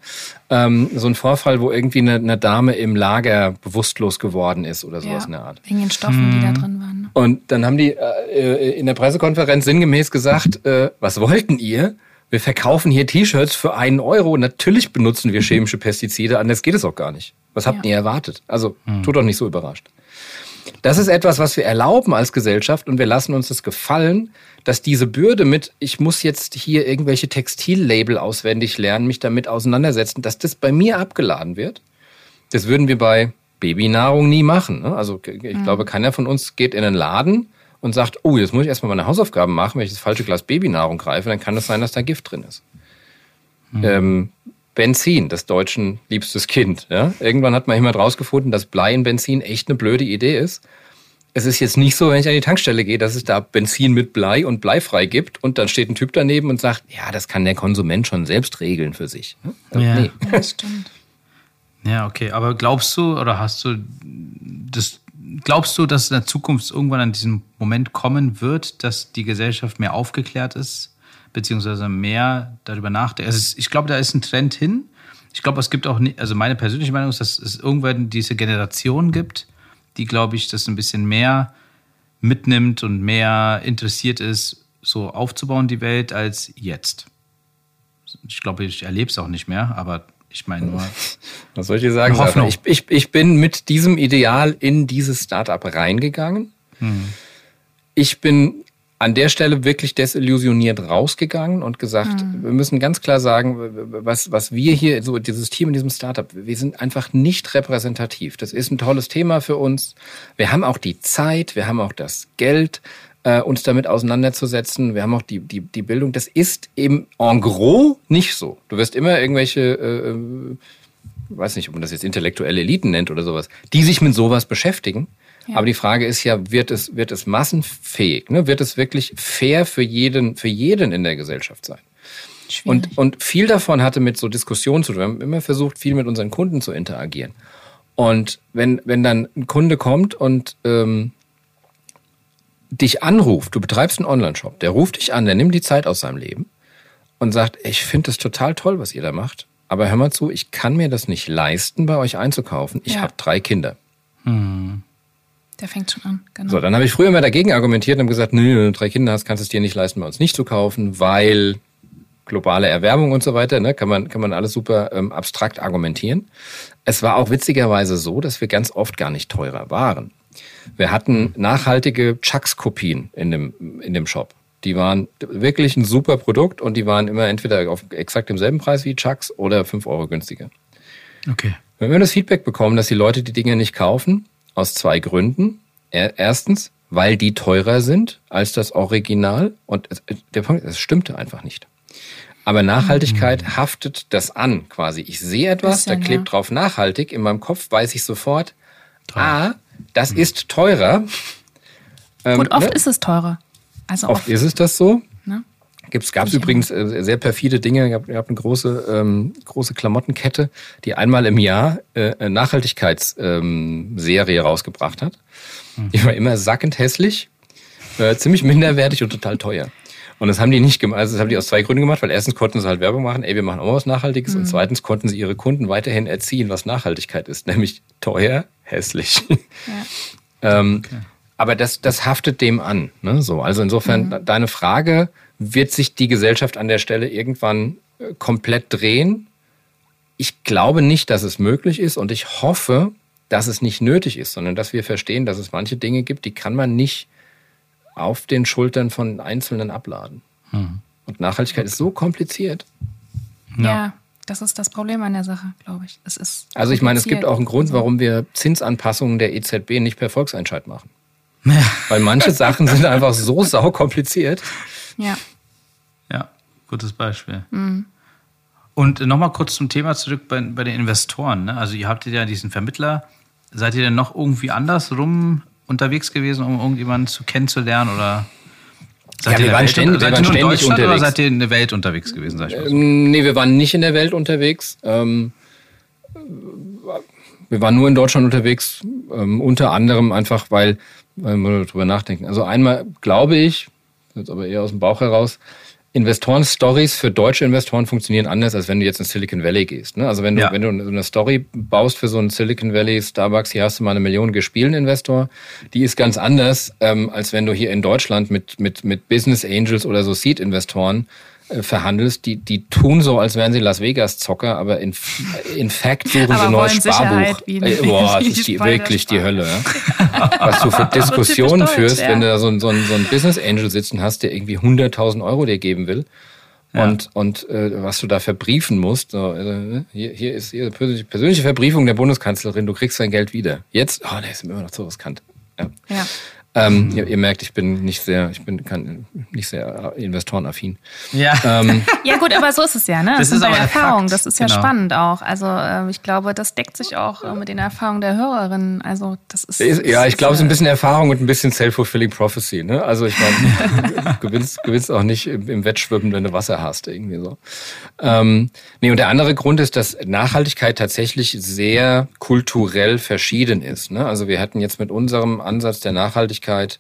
Ähm, so ein Vorfall, wo irgendwie eine, eine, Dame im Lager bewusstlos geworden ist oder sowas ja, in der Art. Wegen den Stoffen, hm. die da mhm. drin waren. Ne? Und dann haben die äh, in der Pressekonferenz sinngemäß gesagt, äh, was wollten ihr? Wir verkaufen hier T-Shirts für einen Euro. Natürlich benutzen wir chemische Pestizide, anders geht es auch gar nicht. Was habt ja. ihr erwartet? Also, hm. tut doch nicht so überrascht. Das ist etwas, was wir erlauben als Gesellschaft und wir lassen uns das gefallen, dass diese Bürde mit, ich muss jetzt hier irgendwelche Textillabel auswendig lernen, mich damit auseinandersetzen, dass das bei mir abgeladen wird. Das würden wir bei Babynahrung nie machen. Ne? Also ich mhm. glaube, keiner von uns geht in einen Laden und sagt, oh, jetzt muss ich erstmal meine Hausaufgaben machen, wenn ich das falsche Glas Babynahrung greife, dann kann es das sein, dass da Gift drin ist. Mhm. Ähm, Benzin, das Deutschen liebstes Kind. Ja? Irgendwann hat man immer rausgefunden, dass Blei in Benzin echt eine blöde Idee ist es ist jetzt nicht so, wenn ich an die Tankstelle gehe, dass es da Benzin mit Blei und bleifrei gibt und dann steht ein Typ daneben und sagt, ja, das kann der Konsument schon selbst regeln für sich. Ne? Ja, nee. das stimmt. Ja, okay. Aber glaubst du oder hast du das, glaubst du, dass in der Zukunft irgendwann an diesem Moment kommen wird, dass die Gesellschaft mehr aufgeklärt ist, beziehungsweise mehr darüber nachdenkt? Also ich glaube, da ist ein Trend hin. Ich glaube, es gibt auch, also meine persönliche Meinung ist, dass es irgendwann diese Generation gibt, die, glaube ich, das ein bisschen mehr mitnimmt und mehr interessiert ist, so aufzubauen, die Welt, als jetzt. Ich glaube, ich erlebe es auch nicht mehr, aber ich meine nur. <laughs> Was soll ich dir sagen? Hoffnung. Ich, ich, ich bin mit diesem Ideal in dieses Startup reingegangen. Hm. Ich bin an der Stelle wirklich desillusioniert rausgegangen und gesagt, mhm. wir müssen ganz klar sagen, was, was wir hier, so dieses Team in diesem Startup, wir sind einfach nicht repräsentativ. Das ist ein tolles Thema für uns. Wir haben auch die Zeit, wir haben auch das Geld, äh, uns damit auseinanderzusetzen. Wir haben auch die, die, die Bildung. Das ist eben en gros nicht so. Du wirst immer irgendwelche, äh, äh weiß nicht, ob man das jetzt intellektuelle Eliten nennt oder sowas, die sich mit sowas beschäftigen. Aber die Frage ist ja, wird es, wird es massenfähig? Ne? Wird es wirklich fair für jeden, für jeden in der Gesellschaft sein? Und, und viel davon hatte mit so Diskussionen zu tun. Wir haben immer versucht, viel mit unseren Kunden zu interagieren. Und wenn, wenn dann ein Kunde kommt und ähm, dich anruft, du betreibst einen Online-Shop, der ruft dich an, der nimmt die Zeit aus seinem Leben und sagt, ich finde das total toll, was ihr da macht, aber hör mal zu, ich kann mir das nicht leisten, bei euch einzukaufen. Ich ja. habe drei Kinder. Hm. Der fängt schon an, genau. So, dann habe ich früher mal dagegen argumentiert und gesagt, nö, wenn du drei Kinder hast, kannst du es dir nicht leisten, bei uns nicht zu kaufen, weil globale Erwärmung und so weiter, ne, kann man, kann man alles super ähm, abstrakt argumentieren. Es war auch witzigerweise so, dass wir ganz oft gar nicht teurer waren. Wir hatten nachhaltige Chucks-Kopien in dem, in dem Shop. Die waren wirklich ein super Produkt und die waren immer entweder auf exakt demselben Preis wie Chucks oder fünf Euro günstiger. Okay. Wenn wir das Feedback bekommen, dass die Leute die Dinge nicht kaufen, aus zwei Gründen. Erstens, weil die teurer sind als das Original. Und der Punkt, es stimmte einfach nicht. Aber Nachhaltigkeit mhm. haftet das an, quasi. Ich sehe etwas, Bisschen, da klebt ja. drauf nachhaltig. In meinem Kopf weiß ich sofort, Teuer. ah, das mhm. ist teurer. Ähm, Und oft ne? ist es teurer. Also oft, oft ist es das so. Ne? Gab es übrigens äh, sehr perfide Dinge. Ich habe hab eine große, ähm, große Klamottenkette, die einmal im Jahr äh, eine Nachhaltigkeitsserie ähm, rausgebracht hat. Die war immer sackend hässlich, äh, ziemlich minderwertig und total teuer. Und das haben die nicht gemacht. Also das haben die aus zwei Gründen gemacht, weil erstens konnten sie halt Werbung machen, ey, wir machen auch was Nachhaltiges. Mhm. Und zweitens konnten sie ihre Kunden weiterhin erziehen, was Nachhaltigkeit ist, nämlich teuer, hässlich. Ja. <laughs> ähm, okay. Aber das, das haftet dem an. Ne? So, also insofern, mhm. deine Frage, wird sich die Gesellschaft an der Stelle irgendwann äh, komplett drehen? Ich glaube nicht, dass es möglich ist und ich hoffe, dass es nicht nötig ist, sondern dass wir verstehen, dass es manche Dinge gibt, die kann man nicht auf den Schultern von Einzelnen abladen. Hm. Und Nachhaltigkeit ist so kompliziert. Ja. ja. das ist das Problem an der Sache, glaube ich. Es ist also ich meine, es gibt auch einen Grund, warum wir Zinsanpassungen der EZB nicht per Volksentscheid machen. Ja. Weil manche Sachen sind einfach so saukompliziert. Ja. Ja, gutes Beispiel. Mhm. Und nochmal kurz zum Thema zurück bei, bei den Investoren. Ne? Also ihr habt ja diesen Vermittler. Seid ihr denn noch irgendwie andersrum unterwegs gewesen, um irgendjemanden zu kennenzulernen oder Seid ja, wir waren ständig, wir waren ständig unterwegs. Oder seid ihr in der Welt unterwegs gewesen? Sag ich mal so? ähm, nee, wir waren nicht in der Welt unterwegs. Ähm, wir waren nur in Deutschland unterwegs, ähm, unter anderem einfach, weil, weil wir darüber nachdenken. Also einmal glaube ich, jetzt aber eher aus dem Bauch heraus, Investoren-Stories für deutsche Investoren funktionieren anders, als wenn du jetzt in Silicon Valley gehst. Ne? Also wenn du, ja. wenn du eine Story baust für so einen Silicon Valley Starbucks, hier hast du mal eine Million gespielten Investor, die ist ganz anders, ähm, als wenn du hier in Deutschland mit, mit, mit Business Angels oder so Seed-Investoren verhandelst, die, die tun so, als wären sie Las Vegas-Zocker, aber in, in fact suchen sie ein neues Sparbuch. Äh, boah, das ist die, wirklich die Hölle. Ja? <laughs> Was du für Diskussionen führst, wenn du da so, so, so ein Business Angel sitzen hast, der irgendwie 100.000 Euro dir geben will. Ja. Und, und äh, was du da verbriefen musst. So, äh, hier, hier ist ihre persönliche Verbriefung der Bundeskanzlerin, du kriegst dein Geld wieder. Jetzt, oh nee, ist immer noch zu riskant. Ja. ja. Ähm, mhm. ihr, ihr, merkt, ich bin nicht sehr, ich bin kann, nicht sehr investorenaffin. Ja. Ähm, <laughs> ja gut, aber so ist es ja, ne? Das, das ist aber Erfahrung. Das ist ja genau. spannend auch. Also äh, ich glaube, das deckt sich auch äh, mit den Erfahrungen der Hörerinnen. Also das ist. ist ja, ich glaube, es ist ein bisschen Erfahrung und ein bisschen self-fulfilling prophecy. Ne? Also ich meine, du <laughs> gewinnst, gewinnst auch nicht im, im, Wettschwimmen, wenn du Wasser hast irgendwie so. Ähm, nee, und der andere Grund ist, dass Nachhaltigkeit tatsächlich sehr kulturell verschieden ist. Ne? Also wir hatten jetzt mit unserem Ansatz der Nachhaltigkeit Möglichkeit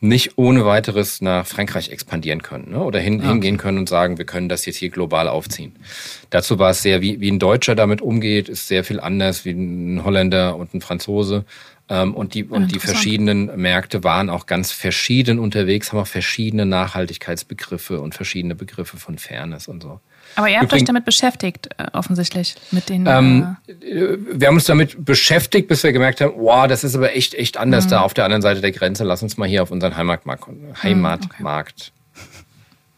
nicht ohne weiteres nach Frankreich expandieren können ne? oder hin, ah, okay. hingehen können und sagen, wir können das jetzt hier global aufziehen. Dazu war es sehr, wie, wie ein Deutscher damit umgeht, ist sehr viel anders wie ein Holländer und ein Franzose. Ähm, und die, und die verschiedenen Märkte waren auch ganz verschieden unterwegs, haben auch verschiedene Nachhaltigkeitsbegriffe und verschiedene Begriffe von Fairness und so. Aber ihr habt Übrigens, euch damit beschäftigt, äh, offensichtlich, mit den. Ähm, äh, wir haben uns damit beschäftigt, bis wir gemerkt haben, wow, das ist aber echt, echt anders mhm. da auf der anderen Seite der Grenze. Lass uns mal hier auf unseren Heimatmarkt, Heimatmarkt mhm, okay.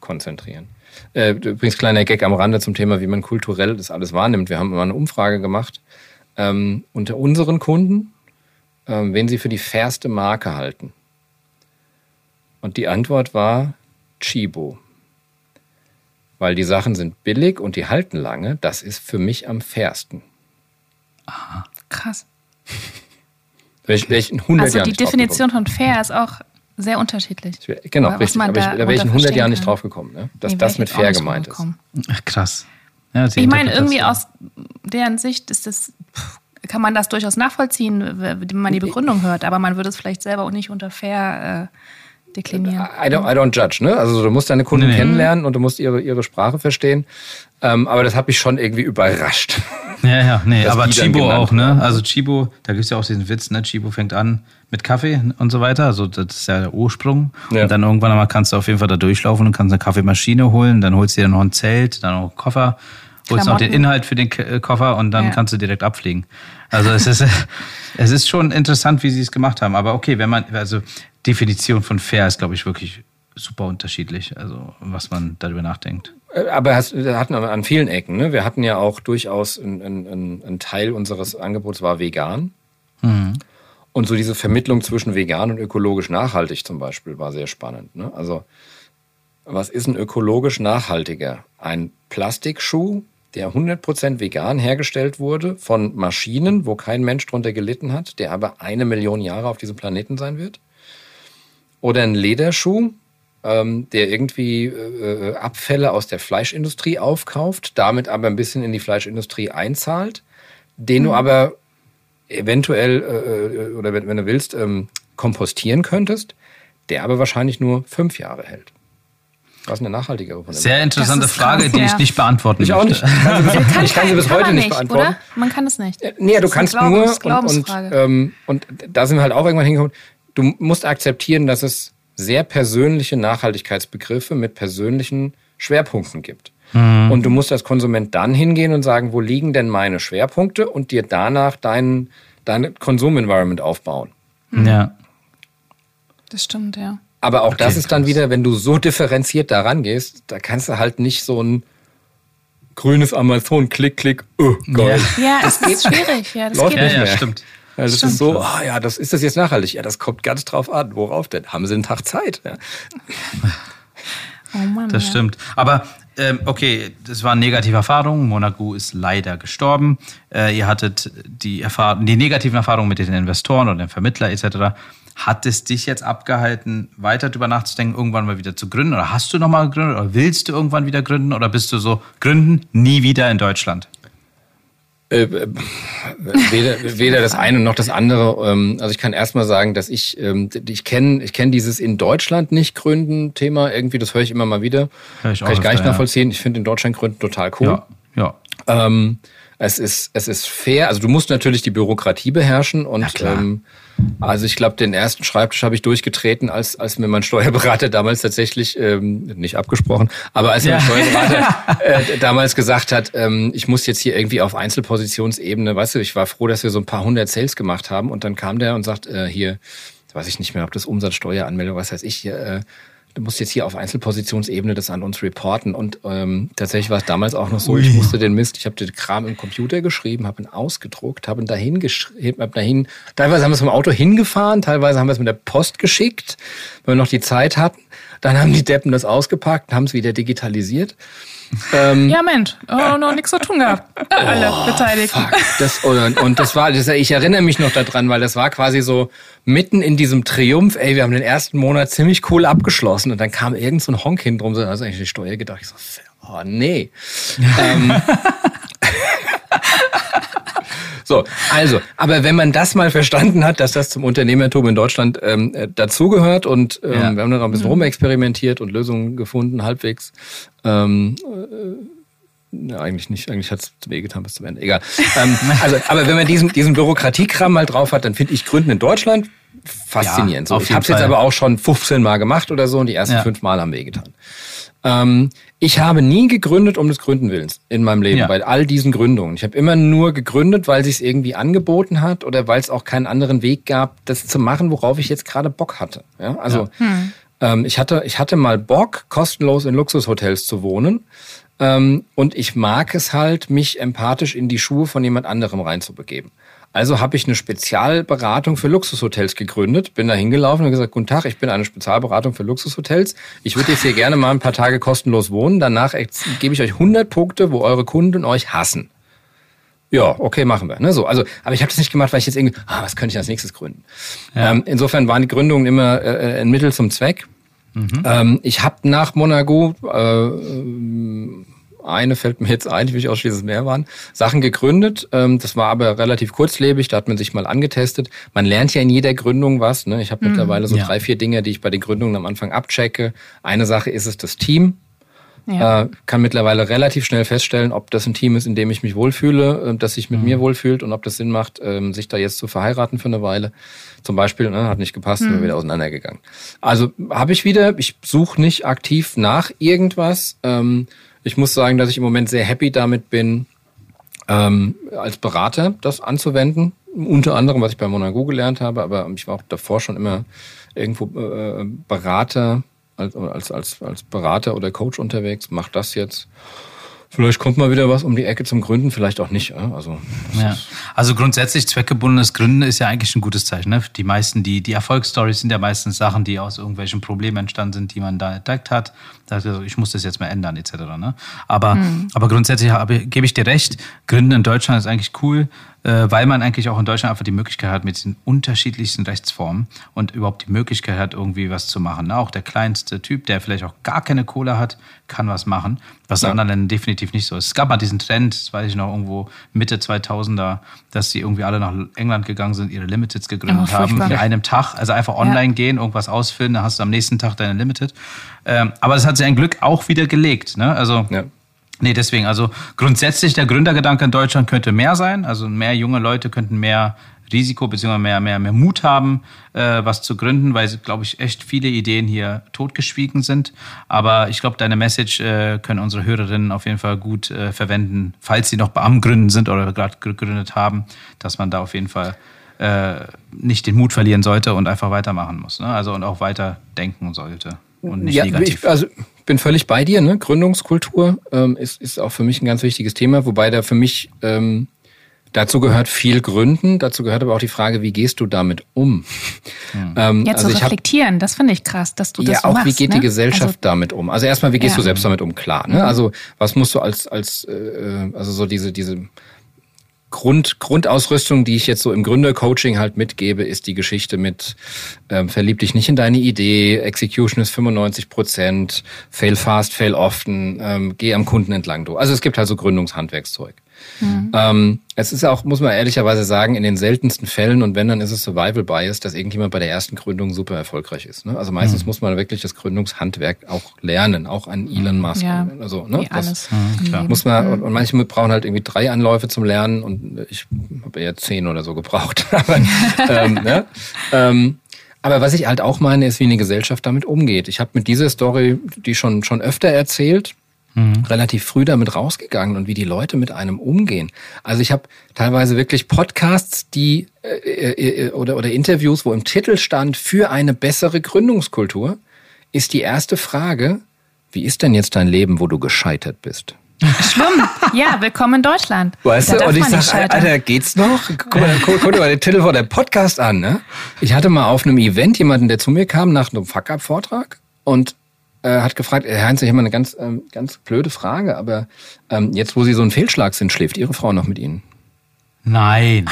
konzentrieren. Äh, übrigens, kleiner Gag am Rande zum Thema, wie man kulturell das alles wahrnimmt. Wir haben mal eine Umfrage gemacht ähm, unter unseren Kunden, ähm, wen sie für die fairste Marke halten. Und die Antwort war Chibo weil die Sachen sind billig und die halten lange. Das ist für mich am fairsten. Aha, krass. Welch, welch 100 also die Definition von fair ist auch sehr unterschiedlich. Genau, richtig. Aber da, ich, da wäre ich in 100 Jahren nicht drauf gekommen, ne? dass nee, das mit fair gemeint ist. Ach, krass. Ja, ich meine, irgendwie aus deren Sicht ist das, kann man das durchaus nachvollziehen, wenn man die Begründung hört, aber man würde es vielleicht selber auch nicht unter fair äh, deklinieren. I don't, I don't judge, ne? Also du musst deine Kunden nee. kennenlernen und du musst ihre, ihre Sprache verstehen. Ähm, aber das hat mich schon irgendwie überrascht. Ja, ja, <laughs> nee, aber Chibo auch, ne? Also Chibo, da gibt es ja auch diesen Witz, ne? Chibo fängt an mit Kaffee und so weiter. Also das ist ja der Ursprung. Ja. Und dann irgendwann einmal kannst du auf jeden Fall da durchlaufen und kannst eine Kaffeemaschine holen, dann holst du dir noch ein Zelt, dann noch einen Koffer, holst noch den Inhalt für den äh, Koffer und dann ja. kannst du direkt abfliegen. Also es ist, <laughs> es ist schon interessant, wie sie es gemacht haben. Aber okay, wenn man, also Definition von fair ist, glaube ich, wirklich super unterschiedlich, also was man darüber nachdenkt. Äh, aber wir hatten an vielen Ecken. Ne? Wir hatten ja auch durchaus ein, ein, ein Teil unseres Angebots war vegan. Mhm. Und so diese Vermittlung zwischen vegan und ökologisch nachhaltig zum Beispiel war sehr spannend. Ne? Also was ist ein ökologisch nachhaltiger? Ein Plastikschuh, der 100% vegan hergestellt wurde von Maschinen, wo kein Mensch drunter gelitten hat, der aber eine Million Jahre auf diesem Planeten sein wird? Oder ein Lederschuh, ähm, der irgendwie äh, Abfälle aus der Fleischindustrie aufkauft, damit aber ein bisschen in die Fleischindustrie einzahlt, den mhm. du aber eventuell äh, äh, oder wenn, wenn, du willst, ähm, kompostieren könntest, der aber wahrscheinlich nur fünf Jahre hält. Was ist eine nachhaltigere von Sehr interessante Frage, krass, die ja. ich nicht beantworten Ich auch nicht. Ich kann sie bis, <laughs> ich kann sie bis heute nicht, beantworten. Oder? Man kann es nicht. Nee, du kannst nur und, und, ähm, und da sind wir halt auch irgendwann hingekommen. Du musst akzeptieren, dass es sehr persönliche Nachhaltigkeitsbegriffe mit persönlichen Schwerpunkten gibt. Mhm. Und du musst als Konsument dann hingehen und sagen, wo liegen denn meine Schwerpunkte und dir danach dein, dein Konsumenvironment aufbauen. Mhm. Ja. Das stimmt, ja. Aber auch okay, das ist dann wieder, wenn du so differenziert daran gehst, da kannst du halt nicht so ein grünes Amazon, klick, klick, oh, geil. Ja, ja das ist schwierig. Ja, das Läuft geht nicht mehr. Ja, stimmt. Also das Stimmt. ist so, oh, ja, das ist das jetzt nachhaltig. Ja, das kommt ganz drauf an. Worauf denn? Haben Sie einen Tag Zeit? Ja. Oh Mann, das ja. stimmt. Aber ähm, okay, das war eine negative Erfahrung. Monaco ist leider gestorben. Äh, ihr hattet die, Erfahrung, die negativen Erfahrungen mit den Investoren oder den Vermittler etc. Hat es dich jetzt abgehalten, weiter darüber nachzudenken, irgendwann mal wieder zu gründen? Oder hast du nochmal gegründet? Oder willst du irgendwann wieder gründen? Oder bist du so, gründen nie wieder in Deutschland? Äh, äh, weder, weder das eine noch das andere. Ähm, also ich kann erstmal sagen, dass ich, ähm, ich kenne ich kenn dieses in Deutschland nicht gründen Thema irgendwie, das höre ich immer mal wieder. Ich kann ich gar nicht nachvollziehen. Ja. Ich finde in Deutschland gründen total cool. Ja, ja. Ähm, es ist, es ist fair. Also du musst natürlich die Bürokratie beherrschen und ähm, also ich glaube, den ersten Schreibtisch habe ich durchgetreten, als, als mir mein Steuerberater damals tatsächlich, ähm, nicht abgesprochen, aber als ja. mein Steuerberater <laughs> äh, damals gesagt hat, ähm, ich muss jetzt hier irgendwie auf Einzelpositionsebene, weißt du, ich war froh, dass wir so ein paar hundert Sales gemacht haben und dann kam der und sagt, äh, hier, weiß ich nicht mehr, ob das Umsatzsteueranmeldung, was heißt ich, äh, du musst jetzt hier auf Einzelpositionsebene das an uns reporten. Und ähm, tatsächlich war es damals auch noch so, Ui. ich musste den Mist, ich habe den Kram im Computer geschrieben, habe ihn ausgedruckt, habe ihn dahin geschrieben, habe dahin, teilweise haben wir es mit dem Auto hingefahren, teilweise haben wir es mit der Post geschickt, wenn wir noch die Zeit hatten. Dann haben die Deppen das ausgepackt, haben es wieder digitalisiert. Ähm, ja, Mensch, oh, noch nichts zu tun gehabt. Alle oh, Beteiligten. Fuck. Das, und, und das war, das, ich erinnere mich noch daran, weil das war quasi so mitten in diesem Triumph, ey, wir haben den ersten Monat ziemlich cool abgeschlossen und dann kam irgend so ein Honk hin drum, so, also eigentlich die Steuer gedacht, ich so, oh nee. <laughs> ähm, <laughs> So, also, aber wenn man das mal verstanden hat, dass das zum Unternehmertum in Deutschland ähm, äh, dazugehört und ähm, ja. wir haben dann auch ein bisschen mhm. rumexperimentiert und Lösungen gefunden, halbwegs. Ähm, äh, ja, eigentlich nicht, eigentlich hat es wehgetan bis zum Ende. Egal. ähm, <laughs> also, aber wenn man diesen, diesen Bürokratiekram mal drauf hat, dann finde ich Gründen in Deutschland faszinierend. Ja, so, ich habe es jetzt aber auch schon 15 Mal gemacht oder so und die ersten ja. fünf Mal haben wehgetan. Ähm, ich habe nie gegründet um des Gründen Willens in meinem Leben, ja. bei all diesen Gründungen. Ich habe immer nur gegründet, weil sich es irgendwie angeboten hat oder weil es auch keinen anderen Weg gab, das zu machen, worauf ich jetzt gerade Bock hatte. Ja, also ja. Hm. ähm, ich hatte, ich hatte mal Bock, kostenlos in Luxushotels zu wohnen. Ähm, und ich mag es halt, mich empathisch in die Schuhe von jemand anderem reinzubegeben. Also habe ich eine Spezialberatung für Luxushotels gegründet, bin da hingelaufen und gesagt, guten Tag, ich bin eine Spezialberatung für Luxushotels. Ich würde jetzt hier gerne mal ein paar Tage kostenlos wohnen. Danach gebe ich euch 100 Punkte, wo eure Kunden euch hassen. Ja, okay, machen wir. Ne, so, also, aber ich habe das nicht gemacht, weil ich jetzt irgendwie, ah, was könnte ich als nächstes gründen? Ja. Ähm, insofern waren die Gründungen immer äh, ein Mittel zum Zweck. Mhm. Ähm, ich habe nach Monaco äh, eine fällt mir jetzt ein, ich will nicht ausschließen, dass es mehr waren, Sachen gegründet. Ähm, das war aber relativ kurzlebig, da hat man sich mal angetestet. Man lernt ja in jeder Gründung was. Ne? Ich habe mhm. mittlerweile so ja. drei, vier Dinge, die ich bei den Gründungen am Anfang abchecke. Eine Sache ist es das Team. Ja. Äh, kann mittlerweile relativ schnell feststellen, ob das ein Team ist, in dem ich mich wohlfühle, äh, das sich mit mhm. mir wohlfühlt und ob das Sinn macht, ähm, sich da jetzt zu verheiraten für eine Weile. Zum Beispiel, ne, hat nicht gepasst, mhm. sind wir wieder auseinandergegangen. Also habe ich wieder, ich suche nicht aktiv nach irgendwas. Ähm, ich muss sagen, dass ich im Moment sehr happy damit bin, ähm, als Berater das anzuwenden. Unter anderem, was ich bei Monaco gelernt habe, aber ich war auch davor schon immer irgendwo äh, Berater, als, als, als, als Berater oder Coach unterwegs, mach das jetzt. Vielleicht kommt mal wieder was um die Ecke zum Gründen, vielleicht auch nicht. Also, ja. also grundsätzlich zweckgebundenes Gründen ist ja eigentlich ein gutes Zeichen. Ne? Die meisten, die, die Erfolgsstories sind ja meistens Sachen, die aus irgendwelchen Problemen entstanden sind, die man da entdeckt hat. Da also ich muss das jetzt mal ändern, etc. Ne? Aber, mhm. aber grundsätzlich habe, gebe ich dir recht, Gründen in Deutschland ist eigentlich cool. äh, weil man eigentlich auch in Deutschland einfach die Möglichkeit hat mit den unterschiedlichsten Rechtsformen und überhaupt die Möglichkeit hat, irgendwie was zu machen. Ne? Auch der kleinste Typ, der vielleicht auch gar keine Kohle hat, kann was machen, was ja. in anderen Ländern definitiv nicht so ist. Es gab mal diesen Trend, das weiß ich noch, irgendwo Mitte 2000er, dass sie irgendwie alle nach England gegangen sind, ihre Limiteds gegründet oh, haben in einem Tag. Also einfach online ja. gehen, irgendwas ausfüllen, dann hast du am nächsten Tag deine Limited. Ähm, aber das hat sich ein Glück auch wieder gelegt. Ne? Also ja. Nee, deswegen, also grundsätzlich der Gründergedanke in Deutschland könnte mehr sein. Also mehr junge Leute könnten mehr Risiko bzw. mehr, mehr, mehr Mut haben, äh, was zu gründen, weil, glaube ich, echt viele Ideen hier totgeschwiegen sind. Aber ich glaube, deine Message äh, können unsere Hörerinnen auf jeden Fall gut äh, verwenden, falls sie noch am Gründen sind oder gerade gegründet haben, dass man da auf jeden Fall äh, nicht den Mut verlieren sollte und einfach weitermachen muss. Ne? Also und auch weiter denken sollte und nicht ja, negativ. Ich, also bin völlig bei dir. Ne? Gründungskultur ähm, ist, ist auch für mich ein ganz wichtiges Thema, wobei da für mich ähm, dazu gehört viel Gründen. Dazu gehört aber auch die Frage, wie gehst du damit um? Hm. Ähm, ja, zu also reflektieren, hab, das finde ich krass, dass du das ja, so machst. Ja, auch wie geht ne? die Gesellschaft also, damit um? Also erstmal, wie gehst ja. du selbst damit um? Klar. Ne? Mhm. Also was musst du als als äh, also so diese diese Grund, Grundausrüstung, die ich jetzt so im Gründercoaching halt mitgebe, ist die Geschichte mit ähm, verlieb dich nicht in deine Idee, Execution ist 95 Prozent, fail fast, fail often, ähm, geh am Kunden entlang. Also es gibt halt so Gründungshandwerkszeug. Mhm. Ähm, es ist auch, muss man ehrlicherweise sagen, in den seltensten Fällen und wenn, dann ist es Survival Bias, dass irgendjemand bei der ersten Gründung super erfolgreich ist. Ne? Also meistens mhm. muss man wirklich das Gründungshandwerk auch lernen, auch an Elon Musk. Ja, also, ne? das mhm, muss man, und, und manche brauchen halt irgendwie drei Anläufe zum Lernen und ich habe eher zehn oder so gebraucht. <laughs> aber, ähm, ne? ähm, aber was ich halt auch meine, ist, wie eine Gesellschaft damit umgeht. Ich habe mit dieser Story, die schon schon öfter erzählt, mhm. relativ früh damit rausgegangen und wie die Leute mit einem umgehen. Also ich habe teilweise wirklich Podcasts, die äh, äh, äh, oder, oder Interviews, wo im Titel stand für eine bessere Gründungskultur, ist die erste Frage, wie ist denn jetzt dein Leben, wo du gescheitert bist? Schlimm. Ja, willkommen in Deutschland. Weißt du, und ich sag, Alter, geht's noch? Guck mal, guck, guck dir mal den Titel von dem Podcast an, ne? Ich hatte mal auf einem Event jemanden, der zu mir kam nach einem Fuck-Up-Vortrag und äh, hat gefragt, Herr Heinz, ich habe mal eine ganz, ähm, ganz blöde Frage, aber ähm, jetzt, wo Sie so ein Fehlschlag sind, schläft Ihre Frau noch mit Ihnen? Nein.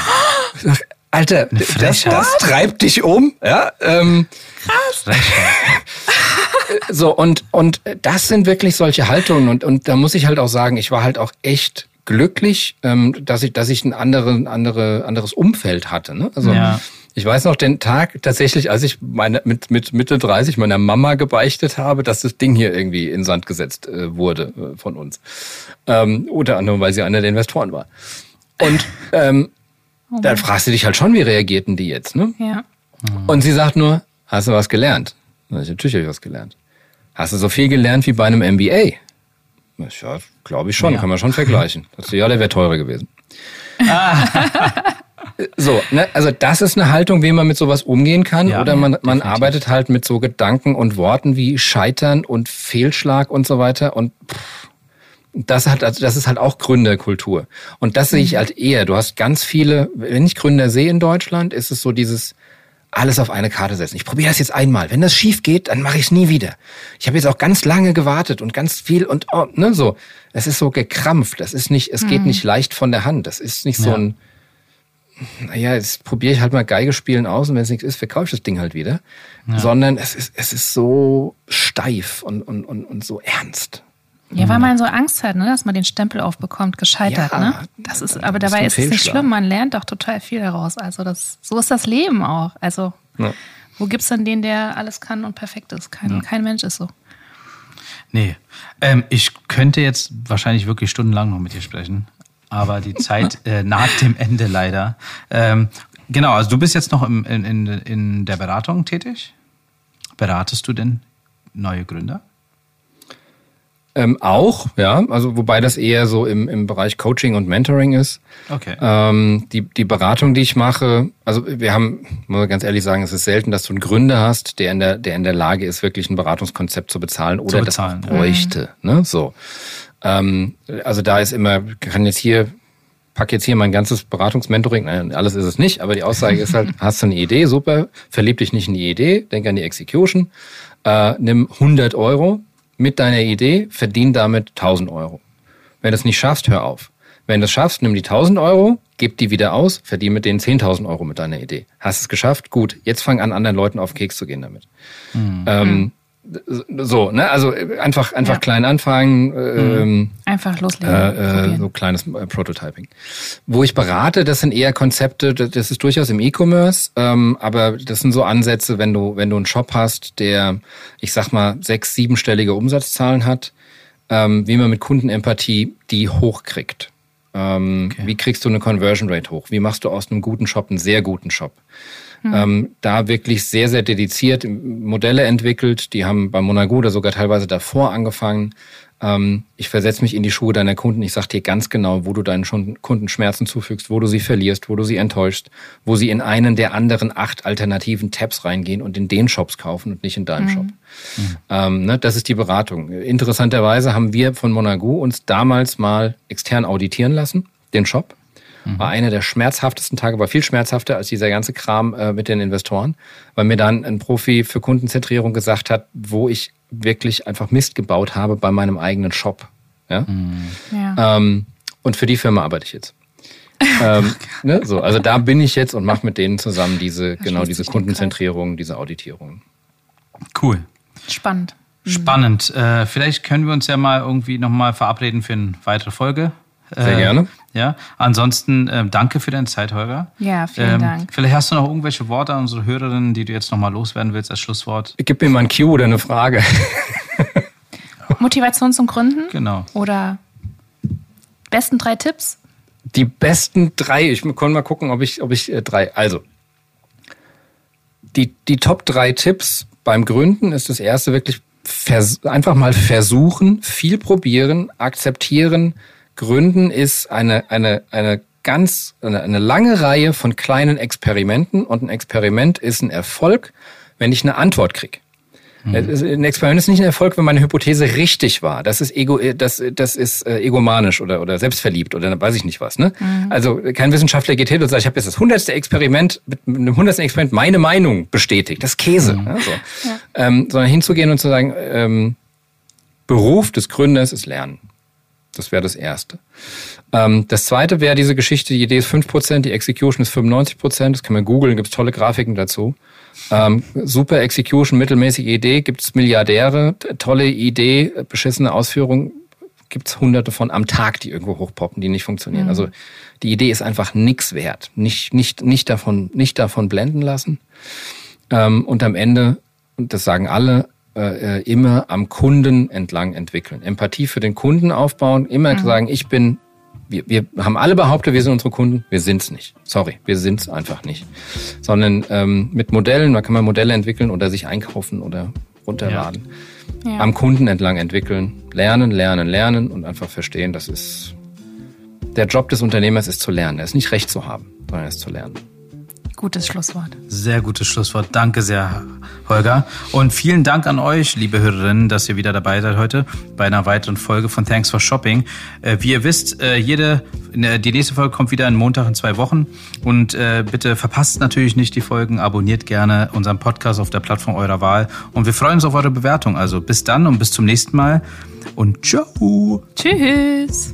Alter, das, das treibt dich um, ja? Ähm, Krass. so, und, und das sind wirklich solche Haltungen. Und, und da muss ich halt auch sagen, ich war halt auch echt glücklich, ähm, dass ich, dass ich ein andere, andere, anderes Umfeld hatte. Ne? Also ja. Ich weiß noch den Tag tatsächlich, als ich meine, mit, mit Mitte 30 meiner Mama gebeichtet habe, dass das Ding hier irgendwie in Sand gesetzt äh, wurde äh, von uns. Ähm, unter anderem, weil sie einer der Investoren war. Und <laughs> ähm, oh dann fragst du dich halt schon, wie reagierten die jetzt, ne? Ja. Und sie sagt nur, hast du was gelernt? Ich, natürlich habe ich was gelernt. Hast du so viel gelernt wie bei einem MBA? Ja, glaube ich schon, ja. kann man schon vergleichen. <laughs> Das ja, der wäre teurer gewesen. <laughs> So, ne? also das ist eine Haltung, wie man mit sowas umgehen kann. Ja, Oder man, man arbeitet halt mit so Gedanken und Worten wie Scheitern und Fehlschlag und so weiter. Und pff, das hat, also das ist halt auch Gründerkultur. Und das sehe ich mhm. halt eher. Du hast ganz viele, wenn ich Gründer sehe in Deutschland, ist es so dieses alles auf eine Karte setzen. Ich probiere das jetzt einmal. Wenn das schief geht, dann mache ich es nie wieder. Ich habe jetzt auch ganz lange gewartet und ganz viel und oh, ne so. Es ist so gekrampft. Das ist nicht, es mhm. geht nicht leicht von der Hand. Das ist nicht so ja. ein naja, jetzt probiere ich halt mal Geige spielen aus und wenn es nichts ist, verkaufe ich das Ding halt wieder. Ja. Sondern es ist, es ist so steif und, und, und, und so ernst. Ja, weil man so Angst hat, ne, dass man den Stempel aufbekommt, gescheitert, ja, ne? Das ist, aber dabei ist es nicht schlimm, man lernt doch total viel daraus. Also das, so ist das Leben auch. Also, ja. wo gibt's dann den, der alles kann und perfekt ist? Kein, ja. kein Mensch ist so. Nee. Ähm, ich könnte jetzt wahrscheinlich wirklich stundenlang noch mit dir sprechen aber die Zeit äh, naht dem Ende leider. Ähm, genau, also du bist jetzt noch im, in, in, in der Beratung tätig. Beratest du denn neue Gründer? Ähm, auch, ja, also wobei das eher so im, im Bereich Coaching und Mentoring ist. Okay. Ähm, die, die Beratung, die ich mache, also wir haben, muss man ganz ehrlich sagen, es ist selten, dass du einen Gründer hast, der in der, der in der Lage ist, wirklich ein Beratungskonzept zu bezahlen oder zu bezahlen, das bräuchte. Ja. Ne? So. Ähm, also da ist immer, kann jetzt hier, pack jetzt hier mein ganzes Beratungsmentoring, nein, alles ist es nicht, aber die Aussage ist halt, <laughs> hast du eine Idee, super, verlieb dich nicht in die Idee, denk an die Execution, äh, nimm 100 Euro mit deiner Idee, verdien damit 1000 Euro. Wenn du es nicht schaffst, hör auf. Wenn du es schaffst, nimm die 1000 Euro, gib die wieder aus, verdien mit denen 10.000 Euro mit deiner Idee. Hast es geschafft? Gut, jetzt fang an, anderen Leuten auf den Keks zu gehen damit. Mhm. Ähm, so, ne? Also einfach, einfach ja. klein anfangen. Mhm. einfach loslegen. Äh, äh, so kleines äh, Prototyping. Wo ich berate, das sind eher Konzepte, das ist durchaus im E-Commerce, ähm, aber das sind so Ansätze, wenn du, wenn du einen Shop hast, der, ich sag mal, sechs, siebenstellige Umsatzzahlen hat, ähm, wie man mit Kundenempathie die hochkriegt. Ähm, okay. Wie kriegst du eine Conversion Rate hoch? Wie machst du aus einem guten Shop einen sehr guten Shop? Mhm. Ähm, da wirklich sehr, sehr dediziert Modelle entwickelt. Die haben bei Monago oder sogar teilweise davor angefangen. Ähm, ich versetze mich in die Schuhe deiner Kunden. Ich sage dir ganz genau, wo du deinen Kunden Schmerzen zufügst, wo du sie verlierst, wo du sie enttäuschst, wo sie in einen der anderen acht alternativen Tabs reingehen und in den Shops kaufen und nicht in deinem mhm. Shop. Mhm. Ähm, ne, das ist die Beratung. Interessanterweise haben wir von Monago uns damals mal extern auditieren lassen, den Shop. Mhm. War einer der schmerzhaftesten Tage, war viel schmerzhafter als dieser ganze Kram äh, mit den Investoren, weil mir dann ein Profi für Kundenzentrierung gesagt hat, wo ich wirklich einfach Mist gebaut habe bei meinem eigenen Shop. Ja? Mhm. ja. Ähm, und für die Firma arbeite ich jetzt. ähm, <laughs> ne, so, also da bin ich jetzt und mache mit denen zusammen diese, genau diese Kundenzentrierung, diese Auditierung. Cool. Spannend. Spannend. Äh, vielleicht können wir uns ja mal irgendwie nochmal verabreden für eine weitere Folge. Sehr äh, gerne. Ja, ansonsten äh, danke für deine Zeit, Holger. Ja, vielen ähm, Dank. Vielleicht hast du noch irgendwelche Worte an unsere Hörerinnen, die du jetzt nochmal loswerden willst als Schlusswort. Gib mir mal ein Cue oder eine Frage. <laughs> Motivation zum Gründen? Genau. Oder besten drei Tipps? Die besten drei, ich kann mal gucken, ob ich, ob ich äh, drei, also die, die Top drei Tipps beim Gründen ist das erste wirklich einfach mal versuchen, viel probieren, akzeptieren, Gründen ist eine, eine, eine ganz, eine, eine lange Reihe von kleinen Experimenten und ein Experiment ist ein Erfolg, wenn ich eine Antwort kriege. Mhm. Ein Experiment ist nicht ein Erfolg, wenn meine Hypothese richtig war. Das ist ego, das, das ist äh, egomanisch oder, oder selbstverliebt oder weiß ich nicht was. Ne? Mhm. Also kein Wissenschaftler geht hin und sagt, ich habe jetzt das hundertste Experiment mit, einem hundertsten Experiment meine Meinung bestätigt. Das ist Käse. Mhm. Also, ja. ähm, sondern hinzugehen und zu sagen, ähm, Beruf des Gründers ist Lernen. Das wäre das Erste. Ähm, das Zweite wäre diese Geschichte, die Idee ist 5%, die Execution ist 95%. Das kann man googeln, gibt es tolle Grafiken dazu. Ähm, super Execution, mittelmäßige Idee, gibt es Milliardäre, tolle Idee, beschissene Ausführung, gibt es hunderte von am Tag, die irgendwo hochpoppen, die nicht funktionieren. Mhm. Also die Idee ist einfach nix wert. Nicht, nicht, nicht, davon, nicht davon blenden lassen. Ähm, und am Ende, und das sagen alle, äh, immer am Kunden entlang entwickeln. Empathie für den Kunden aufbauen, immer mhm. sagen, ich bin, wir, wir haben alle behauptet, wir sind unsere Kunden, wir sind's nicht. Sorry, wir sind's einfach nicht. Sondern ähm, mit Modellen, da kann man Modelle entwickeln oder sich einkaufen oder runterladen. Ja. Ja. Am Kunden entlang entwickeln, lernen, lernen, lernen und einfach verstehen, das ist der Job des Unternehmers ist zu lernen. Er ist nicht recht zu haben, sondern er ist zu lernen. Gutes Schlusswort. Sehr gutes Schlusswort. Danke sehr, Holger. Und vielen Dank an euch, liebe Hörerinnen, dass ihr wieder dabei seid heute bei einer weiteren Folge von Thanks for Shopping. Äh, wie ihr wisst, äh, jede, ne, die nächste Folge kommt wieder in Montag in zwei Wochen. Und äh, bitte verpasst natürlich nicht die Folgen, abonniert gerne unseren Podcast auf der Plattform eurer Wahl. Und wir freuen uns auf eure Bewertung. Also bis dann und bis zum nächsten Mal. Und ciao. Tschüss.